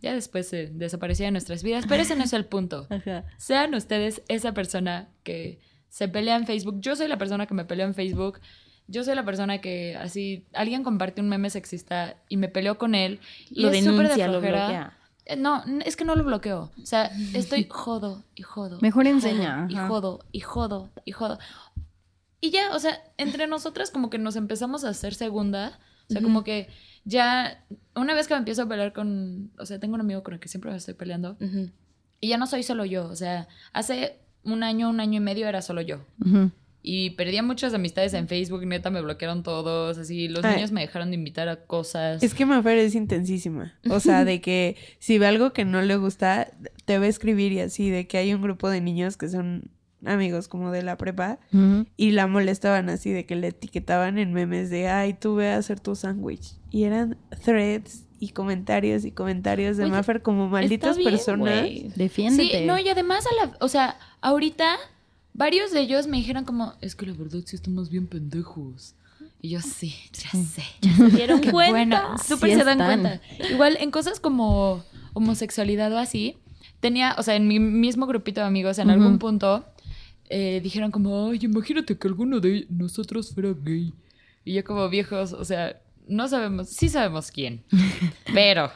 Ya después se desaparecía de nuestras vidas, pero ese no es el punto.
Ajá.
Sean ustedes esa persona que se pelea en Facebook. Yo soy la persona que me peleo en Facebook. Yo soy la persona que así alguien comparte un meme sexista y me peleo con él y
lo
es de
denuncia, lo bloquea.
Eh, No, es que no lo bloqueo. O sea, estoy jodo y jodo.
Mejor enseña,
Y jodo, y jodo, y jodo. Y ya, o sea, entre nosotras como que nos empezamos a hacer segunda. O sea, como que ya, una vez que me empiezo a pelear con, o sea, tengo un amigo con el que siempre me estoy peleando. Y ya no soy solo yo. O sea, hace un año, un año y medio era solo yo. Y perdí a muchas amistades en Facebook, neta, me bloquearon todos, así, los
Ay.
niños me dejaron de invitar a cosas.
Es que Mafer es intensísima. O sea, de que si ve algo que no le gusta, te va a escribir y así, de que hay un grupo de niños que son amigos como de la prepa y la molestaban así, de que le etiquetaban en memes de, ay, tú ve a hacer tu sándwich. Y eran threads y comentarios y comentarios de
Oye,
Mafer como malditas
bien,
personas.
güey.
Defiéndete.
Sí, no, y además, a la, o sea, ahorita varios de ellos me dijeron como, es que la verdad sí estamos bien pendejos. Y yo, sí, ya sé.
¿Se dieron cuenta?
bueno, súper
Sí
se dan
están.
cuenta. Igual en cosas como homosexualidad o así, tenía, o sea, en mi mismo grupito de amigos, en algún punto, eh, dijeron como, ay, imagínate que alguno de nosotros fuera gay. Y yo como viejos, o sea, no sabemos, sí sabemos quién, pero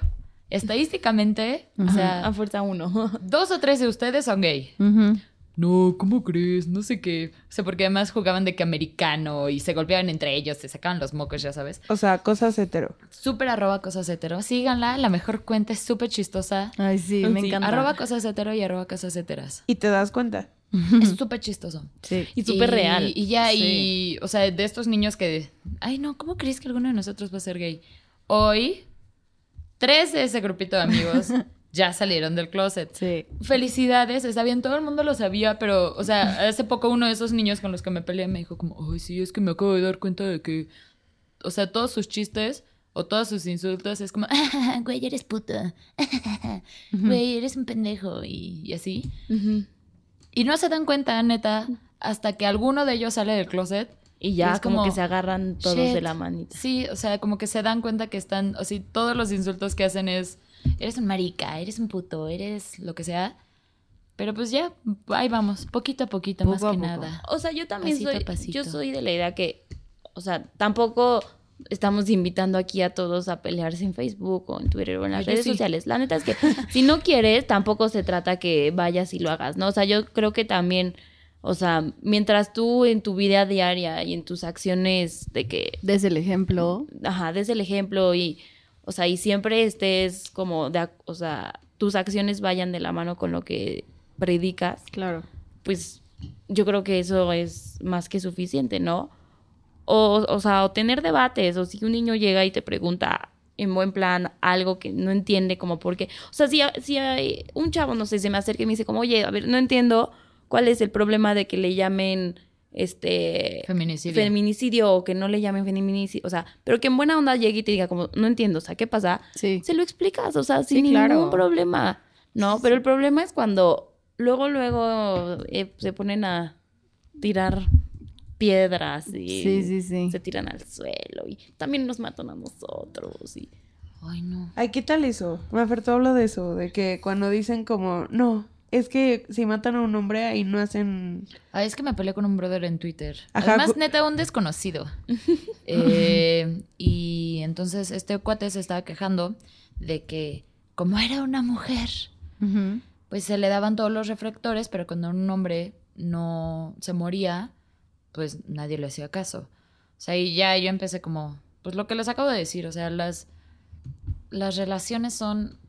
estadísticamente, o
A
sea,
fuerza uno.
dos o tres de ustedes son gay.
Ujú.
No, ¿cómo crees? No sé qué. O sea, porque además jugaban de que americano y se golpeaban entre ellos, se sacaban los mocos, ya sabes.
O sea, cosas hetero.
Súper arroba cosas hetero. Síganla, la mejor cuenta es súper chistosa.
Ay, sí, me
Sí,
encanta.
Arroba cosas hetero y arroba cosas heteras.
Y te das cuenta.
Es súper chistoso.
Sí.
Y súper real.
Y ya,
Sí.
y, o sea, de estos niños que, ay, no, ¿cómo crees que alguno de nosotros va a ser gay? Hoy, tres de ese grupito de amigos ya salieron del closet.
Sí.
Felicidades, está bien, todo el mundo lo sabía, pero, o sea, hace poco uno de esos niños con los que me peleé me dijo como, ay, sí, es que me acabo de dar cuenta de que, o sea, todos sus chistes o todos sus insultos es como, "Ah, güey, eres puta, güey, eres un pendejo, y, y así. Y no se dan cuenta, neta, hasta que alguno de ellos sale del closet.
Y ya
Es
como,
como,
que se agarran todos
shit.
de la manita.
Sí, o sea, como que se dan cuenta que están, o sea, todos los insultos que hacen es, eres un marica, eres un puto, eres lo que sea. Pero pues ya, ahí vamos, poquito a poquito,
Poco
más
a
que
poco.
nada.
O sea, yo también
Pasito
soy,
pasito.
yo soy de la idea que, o sea, tampoco estamos invitando aquí a todos a pelearse en Facebook o en Twitter o en las
yo
redes
sí.
sociales. La neta es que si no quieres, tampoco se trata que vayas y lo hagas, ¿no? O sea, yo creo que también, o sea, mientras tú en tu vida diaria y en tus acciones de que
Des el ejemplo.
ajá, des el ejemplo y, o sea, y siempre estés como, de, o sea, tus acciones vayan de la mano con lo que predicas,
Claro.
pues yo creo que eso es más que suficiente, ¿no? O, o sea, o tener debates, o si un niño llega y te pregunta en buen plan algo que no entiende como por qué, o sea, si, si hay un chavo, no sé, se me acerca y me dice como, oye, a ver, no entiendo cuál es el problema de que le llamen, este,
Feminicidio.
feminicidio o que no le llamen feminicidio, o sea, pero que en buena onda llegue y te diga como, no entiendo, o sea, ¿qué pasa?
Sí.
Se lo explicas, o sea,
Sí,
sin
claro.
ningún problema, ¿no? Pero el problema es cuando luego, luego eh, se ponen a tirar piedras y
Sí, sí, sí.
se tiran al suelo y también nos matan a nosotros y...
Ay, no.
Ay, ¿qué tal eso? Mafer, tú hablo de eso, de que cuando dicen como, no, es que si matan a un hombre ahí no hacen...
Ay, es que me peleé con un brother en Twitter.
Ajá,
Además, neta, un desconocido. Eh, y entonces este cuate se estaba quejando de que, como era una mujer, pues se le daban todos los reflectores, pero cuando un hombre no se moría, pues nadie le hacía caso. O sea, y ya yo empecé como, pues lo que les acabo de decir, o sea, las, las relaciones son...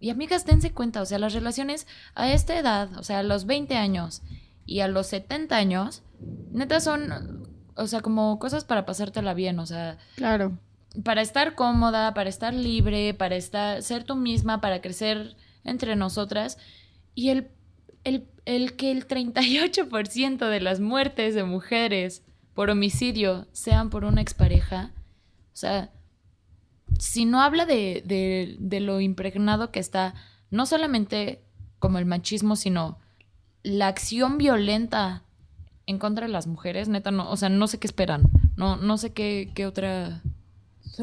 Y amigas, dense cuenta, o sea, las relaciones a esta edad, o sea, a los 20 años y a los 70 años, neta son, o sea, como cosas para pasártela bien, o sea,
Claro.
para estar cómoda, para estar libre, para estar, ser tú misma, para crecer entre nosotras. Y el, el, el que el 38% de las muertes de mujeres por homicidio sean por una expareja, o sea, si no habla de, de, de lo impregnado que está, no solamente como el machismo, sino la acción violenta en contra de las mujeres, neta, no, o sea, no sé qué esperan, no, no sé qué, qué otra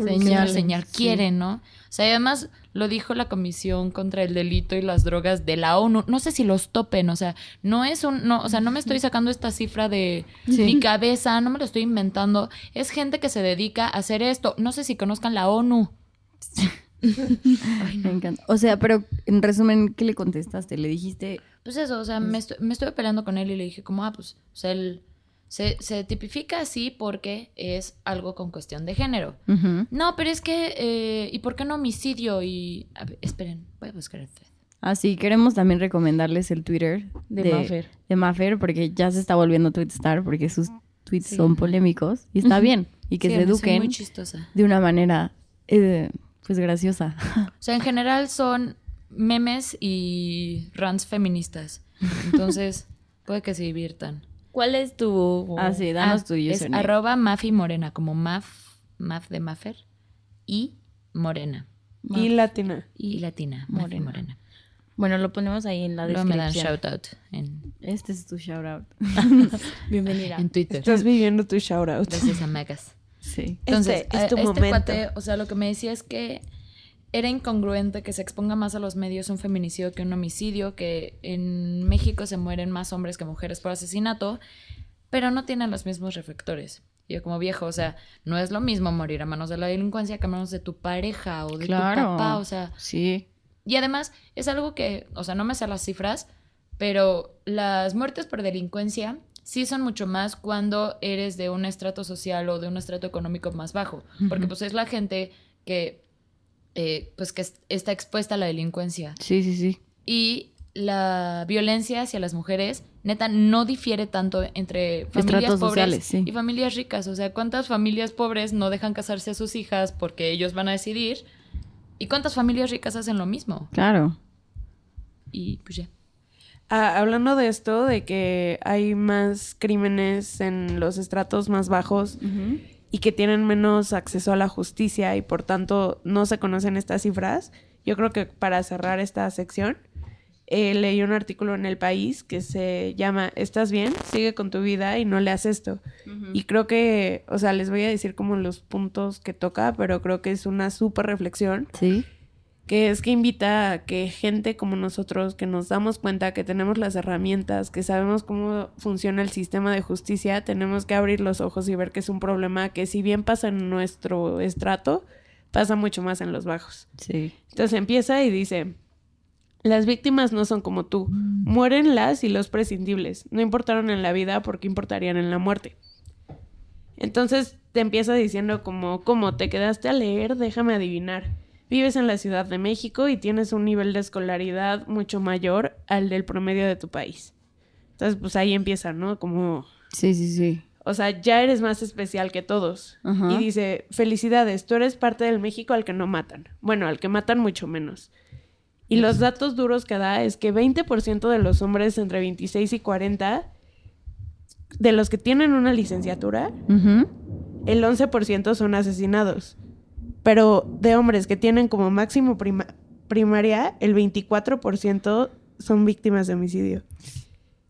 Señal.
señal,
sí.
quieren, ¿no? O sea, y además lo dijo la Comisión contra el Delito y las Drogas de la ONU. No sé si los topen, o sea, no es un, no, o sea, no me estoy sacando esta cifra de
Sí.
mi cabeza, no me lo estoy inventando. Es gente que se dedica a hacer esto. No sé si conozcan la ONU.
Me encanta. O sea, pero en resumen, ¿qué le contestaste? Le dijiste,
Pues eso, o sea, me, estu- me estuve peleando con él y le dije como, ah, pues, o sea, él se, se tipifica así porque es algo con cuestión de género. No, pero es que, eh, ¿y por qué no homicidio? Y, a ver, esperen, voy a buscar el thread.
Ah, sí, queremos también recomendarles el Twitter
De Maffer.
de Maffer, porque ya se está volviendo tweetstar, porque sus tweets
Sí.
son polémicos y está bien. Y que
Sí,
se eduquen
muy chistosa.
de una manera, eh, pues, graciosa.
O sea, en general son memes y rants feministas. Entonces, puede que se diviertan.
¿Cuál es tu...?
Ah, sí, danos
Ah,
tu
es
username.
arroba Mafi Morena, como Maf, Maf de Maffer y Morena.
Y latina.
Y latina, Mafi
Morena.
Morena.
Bueno, lo ponemos ahí en la
Luego me dan
descripción.
shout out en,
Este es tu shout out.
Bienvenida.
en Twitter.
Estás viviendo tu shout out.
Gracias a Magas.
Sí.
Entonces,
Este es
a-
tu
este
momento.
cuate, o sea, lo que me decía es que era incongruente que se exponga más a los medios un feminicidio que un homicidio, que en México se mueren más hombres que mujeres por asesinato, pero no tienen los mismos reflectores. Yo como viejo, o sea, no es lo mismo morir a manos de la delincuencia que a manos de tu pareja o de
Claro.
tu papá, o sea,
Sí.
y además es algo que, o sea, no me sé las cifras, pero las muertes por delincuencia sí son mucho más cuando eres de un estrato social o de un estrato económico más bajo, porque pues es la gente que, eh, pues que es- está expuesta a la delincuencia.
Sí, sí, sí.
Y la violencia hacia las mujeres, neta, no difiere tanto entre familias
Estratos
pobres
sociales, sí.
y familias ricas. O sea, ¿cuántas familias pobres no dejan casarse a sus hijas porque ellos van a decidir? ¿Y cuántas familias ricas hacen lo mismo?
Claro.
Y pues ya.
Ah, hablando de esto, de que hay más crímenes en los estratos más bajos y que tienen menos acceso a la justicia y por tanto no se conocen estas cifras, yo creo que para cerrar esta sección, eh, leí un artículo en El País que se llama ¿Estás bien? Sigue con tu vida y no leas esto. Y creo que, o sea, les voy a decir como los puntos que toca, pero creo que es una súper reflexión
Sí.
Que es que invita a que gente como nosotros, que nos damos cuenta que tenemos las herramientas, que sabemos cómo funciona el sistema de justicia, tenemos que abrir los ojos y ver que es un problema que si bien pasa en nuestro estrato, pasa mucho más en los bajos.
Sí.
Entonces empieza y dice, las víctimas no son como tú, mueren las y los prescindibles, no importaron en la vida porque importarían en la muerte. Entonces te empieza diciendo como, ¿cómo te quedaste a leer? Déjame adivinar. Vives en la Ciudad de México y tienes un nivel de escolaridad mucho mayor al del promedio de tu país. Entonces, pues ahí empieza, ¿no? Como,
Sí, sí, sí.
o sea, ya eres más especial que todos.
Ajá.
Y dice, felicidades, tú eres parte del México al que no matan. Bueno, al que matan mucho menos. Y los datos duros que da es que 20% de los hombres entre 26 y 40, de los que tienen una licenciatura,
Ujú.
el 11% son asesinados. Pero de hombres que tienen como máximo prima- primaria, el 24% son víctimas de homicidio.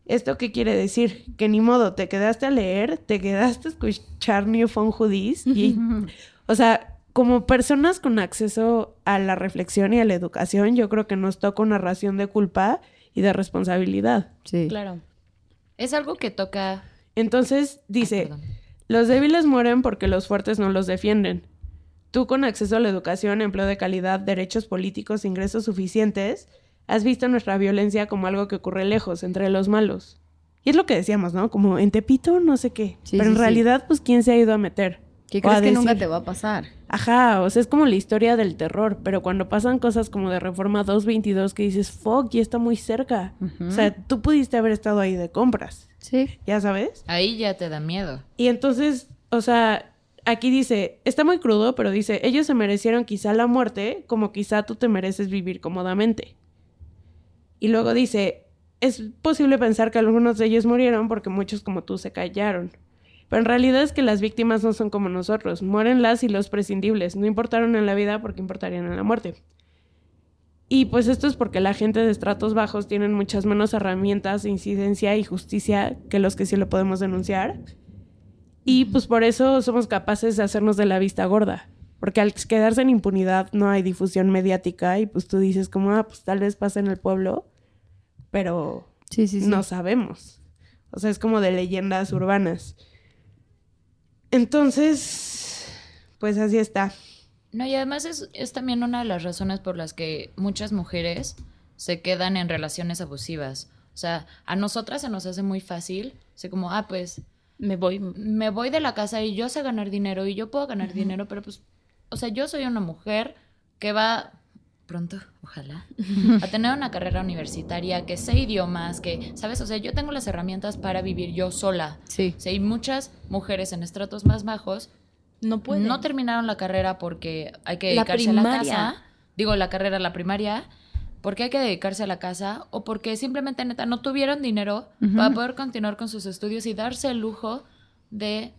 ¿Esto qué quiere decir? Que ni modo, te quedaste a leer, te quedaste a escuchar New Phone Hoodies y, o sea, como personas con acceso a la reflexión y a la educación, yo creo que nos toca una ración de culpa y de responsabilidad.
Sí.
Claro. Es algo que toca.
Entonces dice,
Perdón.
los débiles mueren porque los fuertes no los defienden. Tú con acceso a la educación, empleo de calidad, derechos políticos, ingresos suficientes, has visto nuestra violencia como algo que ocurre lejos, entre los malos. Y es lo que decíamos, ¿no? Como en Tepito, no sé qué.
Sí,
Pero
sí,
en
sí.
realidad, pues, ¿quién se ha ido a meter?
¿Qué crees que nunca te va a pasar?
Ajá, o sea, es como la historia del terror, pero cuando pasan cosas como de Reforma 222 que dices, fuck, ya está muy cerca. O sea, tú pudiste haber estado ahí de compras,
Sí.
¿ya sabes?
Ahí ya te da miedo.
Y entonces, o sea, aquí dice, está muy crudo, pero dice, ellos se merecieron quizá la muerte, como quizá tú te mereces vivir cómodamente. Y luego dice, es posible pensar que algunos de ellos murieron porque muchos como tú se callaron. Pero en realidad es que las víctimas no son como nosotros, mueren las y los prescindibles, no importaron en la vida porque importarían en la muerte. Y pues esto es porque la gente de estratos bajos tienen muchas menos herramientas de incidencia y justicia que los que sí lo podemos denunciar. Y pues por eso somos capaces de hacernos de la vista gorda. Porque al quedarse en impunidad no hay difusión mediática y pues tú dices como, ah, pues tal vez pasa en el pueblo, pero
Sí, sí, sí.
no sabemos. O sea, es como de leyendas urbanas. Entonces, pues así está.
No, y además es, es también una de las razones por las que muchas mujeres se quedan en relaciones abusivas. O sea, a nosotras se nos hace muy fácil, así como, ah, pues
Me voy.
me voy de la casa y yo sé ganar dinero y yo puedo ganar dinero, pero pues, o sea, yo soy una mujer que va pronto, ojalá, a tener una carrera universitaria, que sé idiomas, que, ¿sabes? O sea, yo tengo las herramientas para vivir yo sola.
Sí.
O sea, hay muchas mujeres en estratos más bajos
No pueden.
no terminaron la carrera porque hay que
La
dedicarse a la casa. Digo, la carrera, la primaria, porque hay que dedicarse a la casa o porque simplemente, neta, no tuvieron dinero para poder continuar con sus estudios y darse el lujo de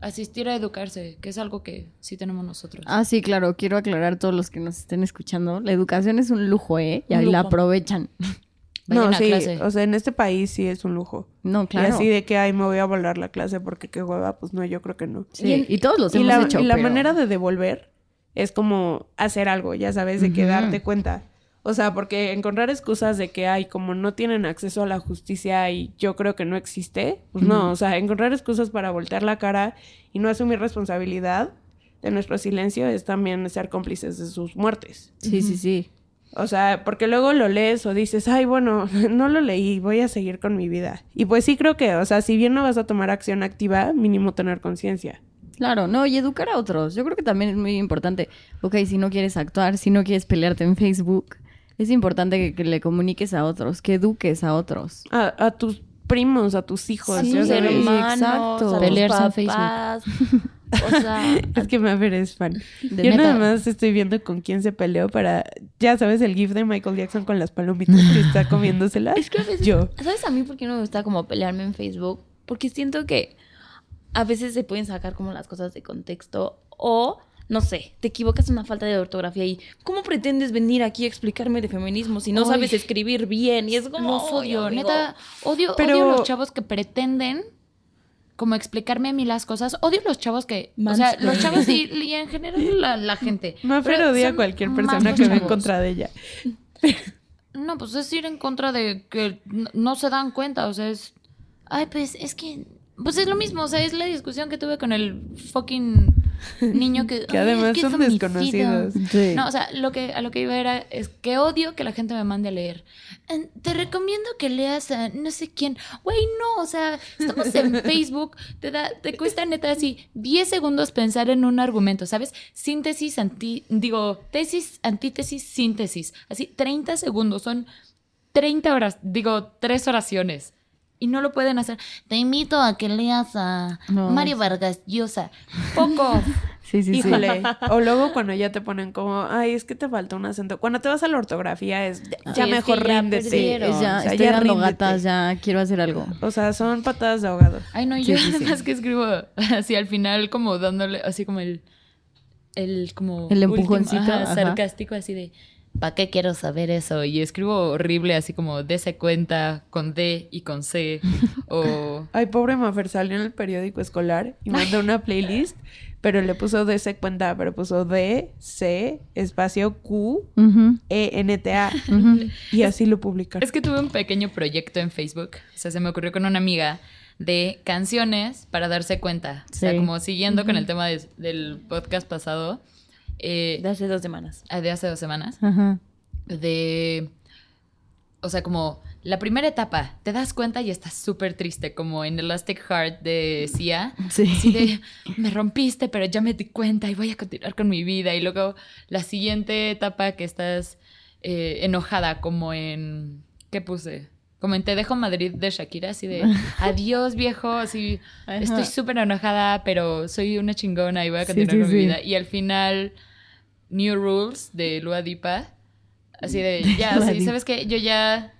asistir a educarse, que es algo que sí tenemos nosotros.
Ah, sí, claro. Quiero aclarar a todos los que nos estén escuchando. La educación es un lujo, ¿eh? Y ahí la aprovechan.
Vayan
no,
a
sí,
clase.
o sea, en este país sí es un lujo.
No, claro.
Y así de que, ay, me voy a volar la clase porque qué hueva, pues no, yo creo que no.
Sí, y, todos los
y
hemos
la,
hecho,
y la
pero-
manera de devolver es como hacer algo, ya sabes, de que darte cuenta. O sea, porque encontrar excusas de que hay como no tienen acceso a la justicia y yo creo que no existe, pues no, o sea, encontrar excusas para voltear la cara y no asumir responsabilidad de nuestro silencio es también ser cómplices de sus muertes.
Sí, sí, sí.
O sea, porque luego lo lees o dices, ay, bueno, no lo leí, voy a seguir con mi vida. Y pues sí creo que, o sea, si bien no vas a tomar acción activa, mínimo tener conciencia.
Claro, no, y educar a otros. Yo creo que también es muy importante. Ok, si no quieres actuar, si no quieres pelearte en Facebook, es importante que, que le comuniques a otros, que eduques a otros.
A, a tus primos, a tus hijos.
a
Sí,
tus hermanos,
exacto.
a tus
en
papás. O sea,
Es que Mafer es fan. Yo nada más estoy viendo con quién se peleó para, ya sabes, el gif de Michael Jackson con las palomitas que está comiéndoselas.
Es que a veces,
Yo.
¿sabes a mí por qué no me gusta como pelearme en Facebook? Porque siento que a veces se pueden sacar como las cosas de contexto o, no sé, te equivocas en una falta de ortografía y ¿cómo pretendes venir aquí a explicarme de feminismo si no
Ay.
sabes escribir bien? Y es como...
Los
"Ay,
odio,
amigo".
neta. Odio,
Pero-
odio los chavos que pretenden como explicarme a mí las cosas. Odio los chavos que. O sea, los chavos y, y en general la, la gente.
Mafer
Pero
odia a cualquier persona que va en contra de ella.
No, pues es ir en contra de que no se dan cuenta. O sea, es. Ay, pues es que. Pues es lo mismo. O sea, es la discusión que tuve con el fucking niño que.
Que
"Ay, es
además
que
son
femicida".
desconocidos.
Sí.
No, o sea, lo que, a lo que iba era, es que odio que la gente me mande a leer. "Eh, Te recomiendo que leas a no sé quién. Güey, no, o sea, estamos en Facebook, te da, te cuesta neta así 10 segundos pensar en un argumento, ¿sabes? Síntesis, anti, digo, tesis, antítesis, síntesis. Así, 30 segundos, son 30 horas, digo, tres oraciones. Y no lo pueden hacer. Te invito a que leas a
No.
Mario Vargas Llosa. Poco.
Sí, sí, sí.
Híjole. O luego cuando ya te ponen como, ay, es que te falta un acento. Cuando te vas a la ortografía es, ya mejor
ya
ríndete.
ya,
O sea,
estoy
ya
dando
ríndete.
gatas, ya quiero hacer algo.
O sea, son patadas de ahogado.
Ay, no,
Sí,
yo
sí, sí.
nada más que escribo así al final, como dándole, así como el. El, como.
El
último,
empujoncito,
ajá,
ajá.
sarcástico, así de. ¿Para qué quiero saber eso? Y escribo horrible, así como dése cuenta con D y con C. o.
Ay, pobre Mafer salió en el periódico escolar y mandó una playlist, pero le puso de ese cuenta, pero puso D, C, espacio Q, E, N, T, A. Y así lo publicaron.
Es que tuve un pequeño proyecto en Facebook. O sea, se me ocurrió con una amiga de canciones para darse cuenta. O sea, como siguiendo con el tema de- del podcast pasado. Eh,
De hace dos semanas.
de hace dos semanas.
Ajá.
de, o sea, como la primera etapa, te das cuenta y estás súper triste, como en Elastic Heart de Sia.
Sí.
Así de, me rompiste, pero ya me di cuenta y voy a continuar con mi vida. Y luego la siguiente etapa que estás eh, enojada, como en, ¿qué puse? Como en Te dejo Madrid de Shakira, así de, adiós viejo, así,
Ajá.
estoy súper enojada, pero soy una chingona y voy a continuar
sí,
con mi vida. Y al final, New Rules de Lua Dipa, así de, ya, sí. ¿sabes qué? Yo ya,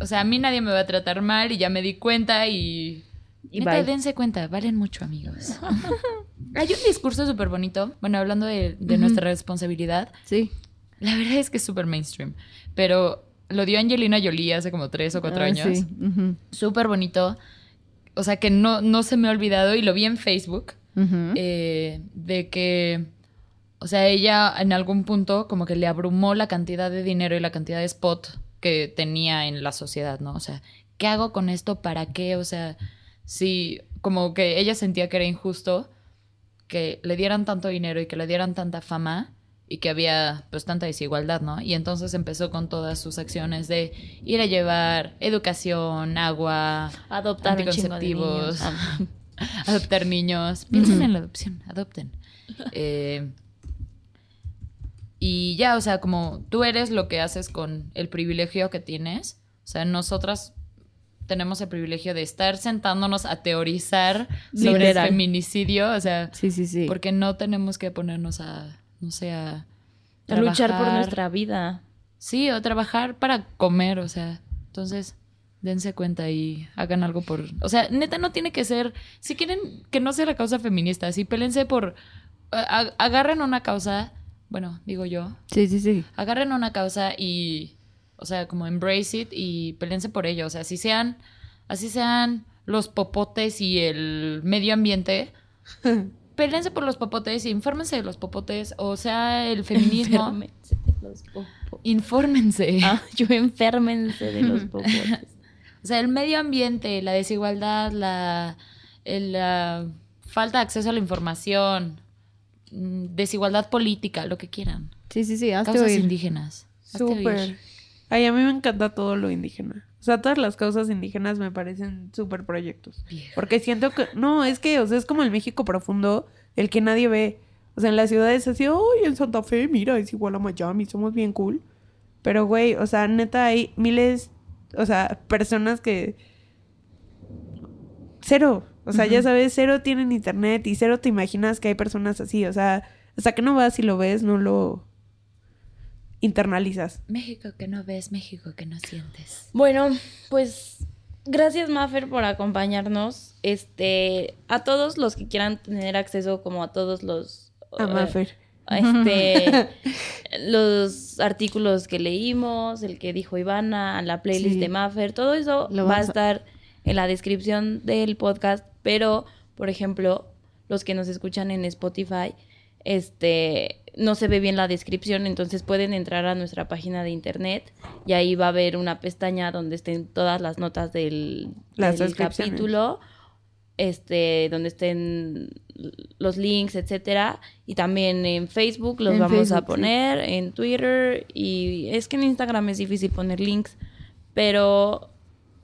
o sea, a mí nadie me va a tratar mal y ya me di cuenta y...
Y
Neta, dense cuenta, valen mucho, amigos. Hay un discurso súper bonito, bueno, hablando de, de nuestra responsabilidad,
Sí.
la verdad es que es súper mainstream, pero lo dio Angelina Jolie hace como tres o cuatro
Ah,
años.
sí, ujú,
Súper bonito, o sea, que no, no se me ha olvidado y lo vi en Facebook, eh, de que, o sea, ella en algún punto como que le abrumó la cantidad de dinero y la cantidad de spot que tenía en la sociedad, ¿no? O sea, ¿qué hago con esto? ¿Para qué? O sea, sí, como que ella sentía que era injusto que le dieran tanto dinero y que le dieran tanta fama y que había pues tanta desigualdad, ¿no? Y entonces empezó con todas sus acciones de ir a llevar educación, agua,
Adoptar
anticonceptivos,
niños.
Adoptar niños. Piensen en la adopción, adopten. Eh, y ya, o sea, como tú eres lo que haces con el privilegio que tienes. O sea, nosotras tenemos el privilegio de estar sentándonos a teorizar sobre el feminicidio. O sea,
Sí, sí, sí.
porque no tenemos que ponernos a, no sé, a...
A luchar por nuestra vida.
Sí, o trabajar para comer, o sea. Entonces, dense cuenta y hagan algo por... O sea, neta no tiene que ser... Si quieren que no sea la causa feminista, si pélense por... a- agarren una causa, bueno, digo yo,
Sí, sí, sí.
agarren una causa y... O sea, como embrace it y pélense por ello. O sea, así sean... Así sean los popotes y el medio ambiente, pélense por los popotes, infórmense de los popotes, o sea, el feminismo.
Enférmense de los popotes.
infórmense.
Ah, yo enférmense de los popotes.
O sea, el medio ambiente, la desigualdad, la, el, la falta de acceso a la información, desigualdad política, lo que quieran.
Sí, sí, sí, hazte
Causas
oír.
indígenas.
Súper. Ay, a mí me encanta todo lo indígena. O sea, todas las causas indígenas me parecen súper proyectos.
Vieja.
Porque siento que... No, es que, o sea, es como el México profundo, el que nadie ve. O sea, en las ciudades así, ¡ay, en Santa Fe, mira, es igual a Miami, somos bien cool! Pero, güey, o sea, neta, hay miles, o sea, personas que... Cero. O sea, ya sabes, cero tienen internet y cero te imaginas que hay personas así. O sea, hasta que no vas y lo ves, no lo internalizas.
México que no ves, México que no sientes.
Bueno, pues gracias Maffer por acompañarnos. Este, a todos los que quieran tener acceso como a todos los
A
eh,
Maffer.
a este los artículos que leímos, el que dijo Ivana, la playlist
Sí.
de Maffer, todo eso
Lo
va a- estar en la descripción del podcast, pero por ejemplo, los que nos escuchan en Spotify, este no se ve bien la descripción, entonces pueden entrar a nuestra página de internet y ahí va a haber una pestaña donde estén todas las notas del,
Las
del
descripciones.
capítulo, este, donde estén los links, etcétera, y también en Facebook los
En
vamos a
sí.
poner, en Twitter y es que en Instagram es difícil poner links, pero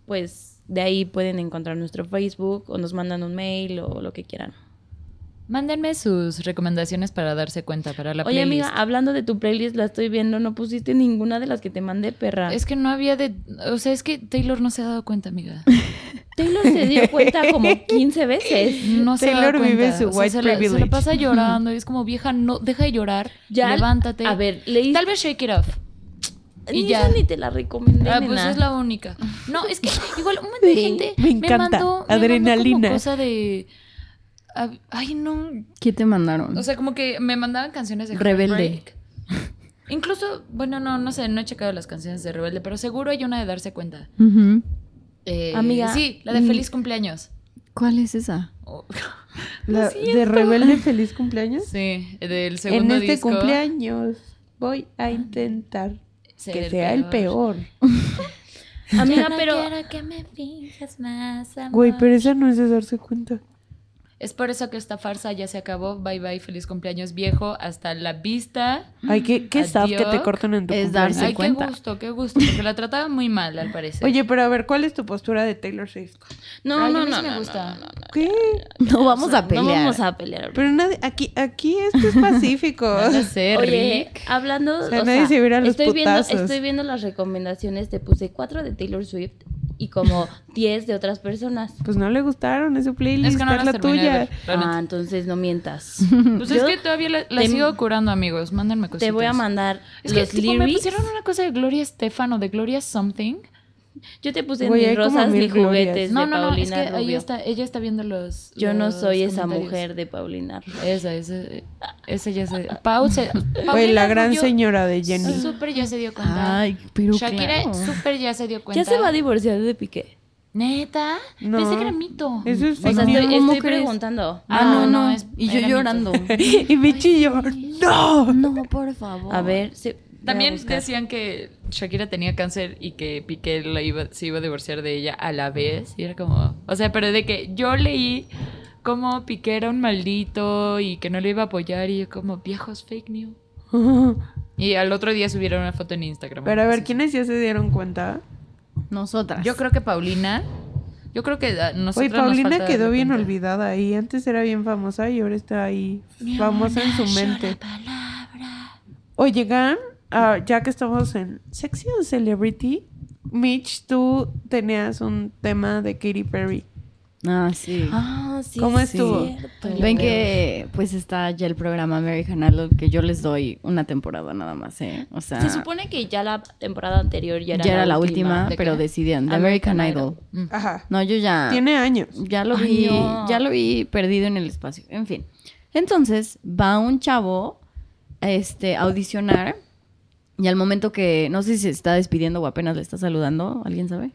pues de ahí pueden encontrar nuestro Facebook o nos mandan un mail o lo que quieran.
Mándenme sus recomendaciones para darse cuenta para la
Oye,
playlist.
amiga, hablando de tu playlist, la estoy viendo, no pusiste ninguna de las que te mandé, perra.
Es que no había de... O sea, es que Taylor no se ha dado cuenta, amiga.
Taylor se dio cuenta como 15 veces.
No se
Taylor vive su
O sea,
white
se la, se la
privilege.
pasa llorando y es como, vieja, no, deja de llorar.
Ya,
levántate.
A ver, leí.
Tal vez shake it off. Y
Ni
ya.
esa ni te la recomendé,
Ah, pues
nena.
es la única. No, es que igual un montón de
Sí,
gente
me encanta.
mandó, me
Adrenalina.
mandó como cosa de... Ay, no.
¿Qué te mandaron?
O sea, como que me mandaban canciones de
Rebelde.
Incluso, bueno, no, no sé, no he checado las canciones de Rebelde, pero seguro hay una de darse cuenta. Eh,
Amiga.
Sí, la de
Mm.
Feliz Cumpleaños.
¿Cuál es esa?
Oh,
La- de Rebelde Feliz Cumpleaños.
sí, del
En
segundo
este
disco.
cumpleaños voy a intentar
ser
que sea el peor.
Amiga,
no
pero
quiero que me finjas más amor.
Güey, pero esa no es de darse cuenta.
Es por eso que esta farsa ya se acabó. Bye bye, feliz cumpleaños viejo. Hasta la vista.
Ay, qué, qué sad que te cortan en tu
Es
cumpleaños.
darse
Ay,
cuenta.
qué gusto, qué gusto. Porque la trataba muy mal, al parecer.
Oye, pero a ver, ¿cuál es tu postura de Taylor Swift?
no,
Ay,
no,
a
no,
me
no,
gusta.
no, no, no.
¿Qué?
No vamos a pelear.
No vamos a pelear.
Pero nadie, aquí, aquí esto es pacífico.
Nada sé,
Oye,
Rick.
hablando,
O sea,
o
nadie
sea,
se viera los
estoy viendo, estoy viendo las recomendaciones, te puse cuatro de Taylor Swift y como 10 de otras personas.
Pues no le gustaron, es su playlist,
Es que no
es la tuya.
Ah, entonces no mientas.
Pues
Yo
es que todavía la, la
te-
sigo curando, amigos. Mándenme cositas.
Te voy a mandar
Es que
los
tipo, me pusieron una cosa de Gloria Estefan o de Gloria Something.
Yo te puse
Güey,
ni
hay como
rosas ni
glorias.
juguetes
No,
de
no, no, es que
Paulina
ahí
Rubio.
está, ella está viendo los.
Yo no
los
soy esa
comentarios.
mujer de Paulina Rubio.
Esa, esa, esa ya se. Pau se.
Güey,
Paulina
la gran
Rubio
señora de Jenny.
Súper ya se dio cuenta.
Ay, pero
Shakira
claro.
súper ya se dio cuenta.
Ya se va a divorciar de Piqué.
Neta.
No.
Pensé que era mito.
Eso es
O sea, estoy, preguntando.
Ah, no, no.
es-
y yo
era mito.
llorando.
y Michi y yo, ¡no!
No, por favor.
A ver, se,
También decían que Shakira tenía cáncer y que Piqué la iba, se iba a divorciar de ella a la vez. Y era como. O sea, pero de que yo leí como Piqué era un maldito y que no le iba a apoyar y yo como viejos fake news. Y al otro día subieron una foto en Instagram.
Pero a ver, ¿quiénes ya se dieron cuenta?
Nosotras.
Yo creo que Paulina. Yo creo que a nosotros
Oye,
nos
Paulina
falta
quedó bien
cuenta.
olvidada ahí. Antes era bien famosa y ahora está ahí famosa en su mente.
palabra.
Oye, Gan, ah, ya que estamos en Sección Celebrity, Mitch, tú tenías un tema de Katy Perry.
Ah, sí.
Ah, sí.
¿Cómo
es
estuvo?
cierto.
Ven que pues está ya el programa American Idol que yo les doy una temporada nada más, ¿eh? O sea,
Se supone que ya la temporada anterior ya era,
ya era la última,
¿De
pero
qué?
decidieron de
American
American,
Idol.
Idol.
Mm.
Ajá.
No, yo ya
Tiene años.
ya lo
Ay,
vi,
no.
ya lo vi perdido en el espacio. En fin. Entonces, va un chavo este a audicionar y al momento que no sé si se está despidiendo o apenas le está saludando, ¿alguien sabe?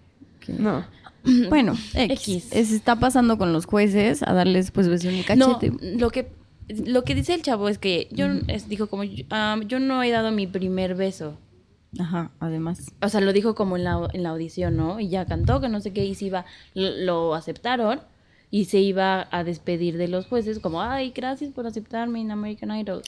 No.
Bueno, X.
X.
Se está pasando con los jueces a darles pues besos en el
No,
cachete.
lo que lo que dice el chavo es que yo es- dijo como yo, ah, yo no he dado mi primer beso.
Ajá, además.
O sea, lo dijo como en la, en la audición, ¿no? Y ya cantó, que no sé qué, y se iba, lo, lo aceptaron y se iba a despedir de los jueces como, ay, gracias por aceptarme en American Idol.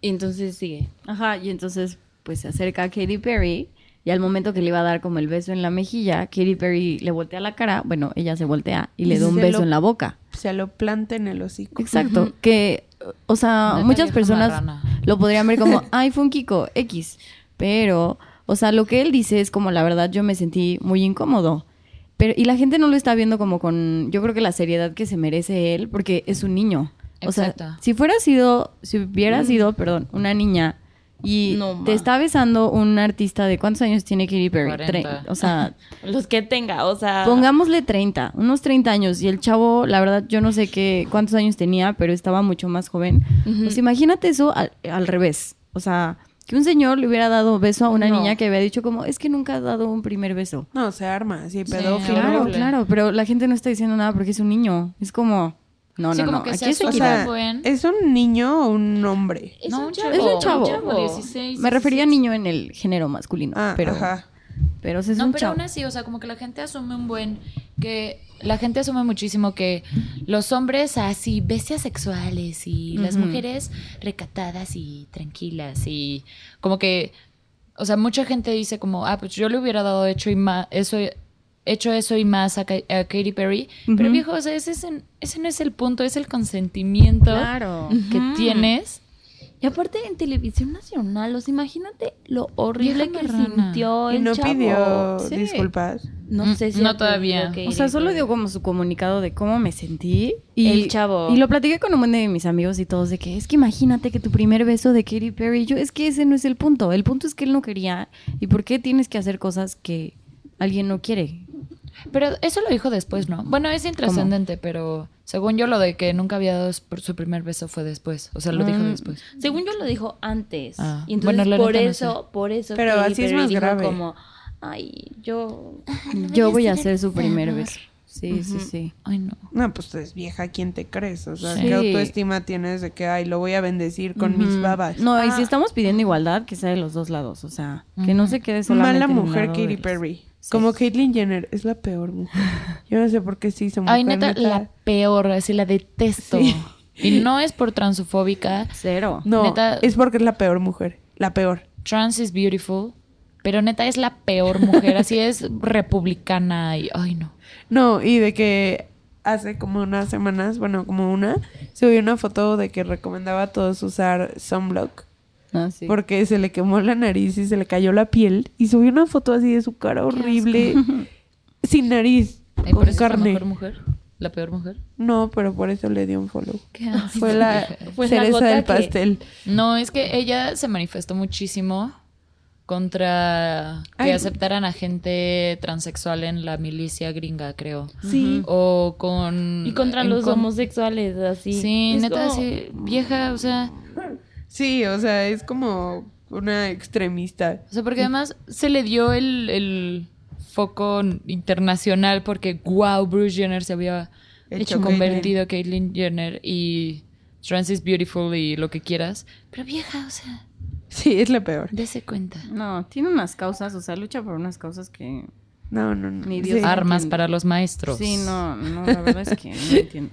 Y entonces sigue.
Ajá, y entonces pues se acerca a Katy Perry y al momento que le iba a dar como el beso en la mejilla, Katy Perry le voltea la cara, bueno, ella se voltea y le
Y
da un beso
lo-
en la boca.
Se lo planta en el hocico.
Exacto, que, o sea, muchas personas
marrana.
lo podrían ver como, ay, fue un Kiko, X, pero, o sea, lo que él dice es como, la verdad, yo me sentí muy incómodo. Pero, y la gente no lo está viendo como con, yo creo que la seriedad que se merece él, porque es un niño. O
Exacto.
sea, si fuera sido, si hubiera sido, perdón, una niña y
No,
te está besando un artista de cuántos años tiene Katy Perry,
40.
Tre- o sea,
Los que tenga, o sea.
Pongámosle 30, unos 30 años. Y el chavo, la verdad, yo no sé qué, cuántos años tenía, pero estaba mucho más joven. Pues imagínate eso al, al revés. O sea, que un señor le hubiera dado beso a una
No.
niña que había dicho como, es que nunca ha dado un primer beso.
No, se arma, sí, pedófilo.
Claro,
horrible.
claro, pero la gente no está diciendo nada porque es un niño. Es como, no,
Sí,
no,
como
no.
que
Aquí se
O sea. ¿es un niño o un hombre?
Es
no,
un
un
chavo.
Es un chavo.
Como 16,
Me refería a
16.
niño en el género masculino,
Ah,
pero,
ajá.
pero es
no,
un
pero
chavo.
aún así, o sea, como que la gente asume un buen que la gente asume muchísimo que los hombres así bestias sexuales y las
Ujú.
mujeres recatadas y tranquilas y como que o sea, mucha gente dice como, ah, pues yo le hubiera dado hecho y más eso hecho eso y más a, Ka- a Katy Perry, pero viejo, o sea, ese, ese no es el punto, es el consentimiento
Claro.
que tienes.
Y aparte en televisión nacional, o sea, imagínate lo horrible que sintió
Y
el
no
chavo.
pidió
Sí.
disculpas.
No
Mm,
sé si
no todavía.
O sea, solo dio como su comunicado de cómo me sentí. Y,
El chavo.
Y lo platiqué con un buen de mis amigos y todos de que es que imagínate que tu primer beso de Katy Perry. Yo, es que ese no es el punto. El punto es que él no quería. ¿Y por qué tienes que hacer cosas que alguien no quiere?
Pero eso lo dijo después, ¿no? Bueno, es intrascendente, pero según yo lo de que nunca había dado su primer beso fue después. O sea, lo dijo
Mm.
después.
Según yo lo dijo antes.
Ah,
Y entonces
bueno, la
por
neta no
eso, por eso
Pero así es más
dijo
grave.
como, ay, yo
Yo voy a hacer su primer beso. Sí, sí, sí.
Ay, no.
No, pues tú eres vieja, ¿quién te crees? O sea,
Sí.
¿qué autoestima tienes de que, ay, lo voy a bendecir con mis
Ujú.
babas?
No, y
Ah.
si estamos pidiendo igualdad, que sea de los dos lados. O sea, que no se quede solamente.
Mala mujer Katy Perry.
Sí.
Como Caitlyn Jenner, es la peor mujer. Yo no sé por qué sí se mujer.
Ay, neta, la peor, así la detesto.
Sí.
Y no es por transfóbica.
Cero.
No,
neta-
es porque es la peor mujer. La peor.
Trans is beautiful. Pero neta es la peor mujer. Así es republicana y. Ay, no.
No, y de que hace como unas semanas, bueno, como una, subió una foto de que recomendaba a todos usar sunblock.
Ah, sí.
Porque se le quemó la nariz y se le cayó la piel. Y subió una foto así de su cara horrible. sin nariz.
Ay,
con
por eso es la
carne.
mejor mujer. La peor mujer.
No, pero por eso le dio un follow.
Qué.
Fue la cereza del
que-
pastel.
No, es que ella se manifestó muchísimo contra que
Ay.
aceptaran a gente transexual en la milicia gringa, creo.
Sí.
O con...
y contra los
con-
homosexuales así.
Sí,
Es
neta,
como-
sí, vieja, o sea...
Sí, o sea, es como una extremista.
O sea, porque además se le dio el, el foco internacional porque, wow, Bruce Jenner se había
Hecho
hecho convertido a Caitlyn Jenner y Trans is Beautiful y lo que quieras. Pero vieja, o sea,
Sí, es la peor.
dése cuenta.
No, tiene unas causas, o sea, lucha por unas causas que...
No, no, no.
Ni Dios
Sí.
Armas para los maestros.
Sí, no, no, la verdad es que no entiendo.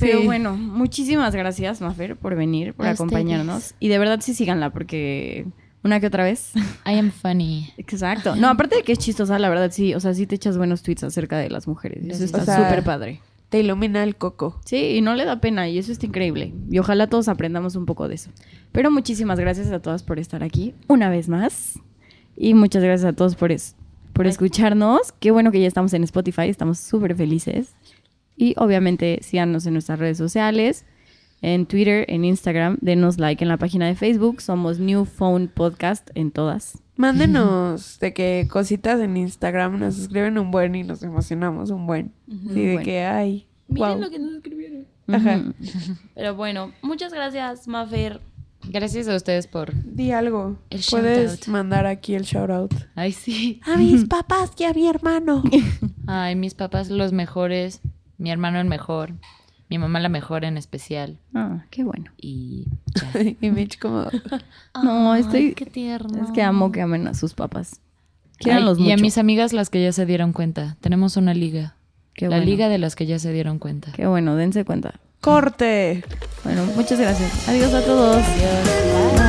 Pero
Sí.
bueno, muchísimas gracias, Mafer, por venir, por
A
acompañarnos. Y de verdad sí síganla, porque una que otra vez.
I am funny.
Exacto. No, aparte de que es chistosa, la verdad sí, o sea, sí te echas buenos tweets acerca de las mujeres. Eso está
O sea,
súper padre.
Te ilumina el coco.
Sí, y no le da pena, y eso está increíble. Y ojalá todos aprendamos un poco de eso. Pero muchísimas gracias a todas por estar aquí una vez más. Y muchas gracias a todos por, es- por escucharnos. Qué bueno que ya estamos en Spotify, estamos súper felices. Y obviamente síganos en nuestras redes sociales, en Twitter, en Instagram. Denos like en la página de Facebook. Somos New Phone Podcast en todas.
Mándenos de que cositas en Instagram nos escriben un buen y nos emocionamos un buen. Sí, de
Bueno.
que ay.
Miren
wow.
lo que nos escribieron.
Ajá.
Pero bueno, muchas gracias, Mafer.
Gracias a ustedes por...
Di algo.
El
Puedes mandar aquí el shout out.
Ay, sí.
A mis papás y a mi hermano.
Ay, mis papás los mejores. Mi hermano el mejor. Mi mamá la mejor en especial.
Ah, qué bueno.
Y ya.
y Mitch como...
No,
Ay,
estoy-
Qué tierno.
Es que amo que amen a sus papás.
Ay,
mucho.
Y a mis amigas las que ya se dieron cuenta. Tenemos una liga.
Qué
la
bueno.
liga de las que ya se dieron cuenta.
Qué bueno, dense cuenta.
¡Corte!
Bueno, muchas gracias. Adiós a todos.
Adiós.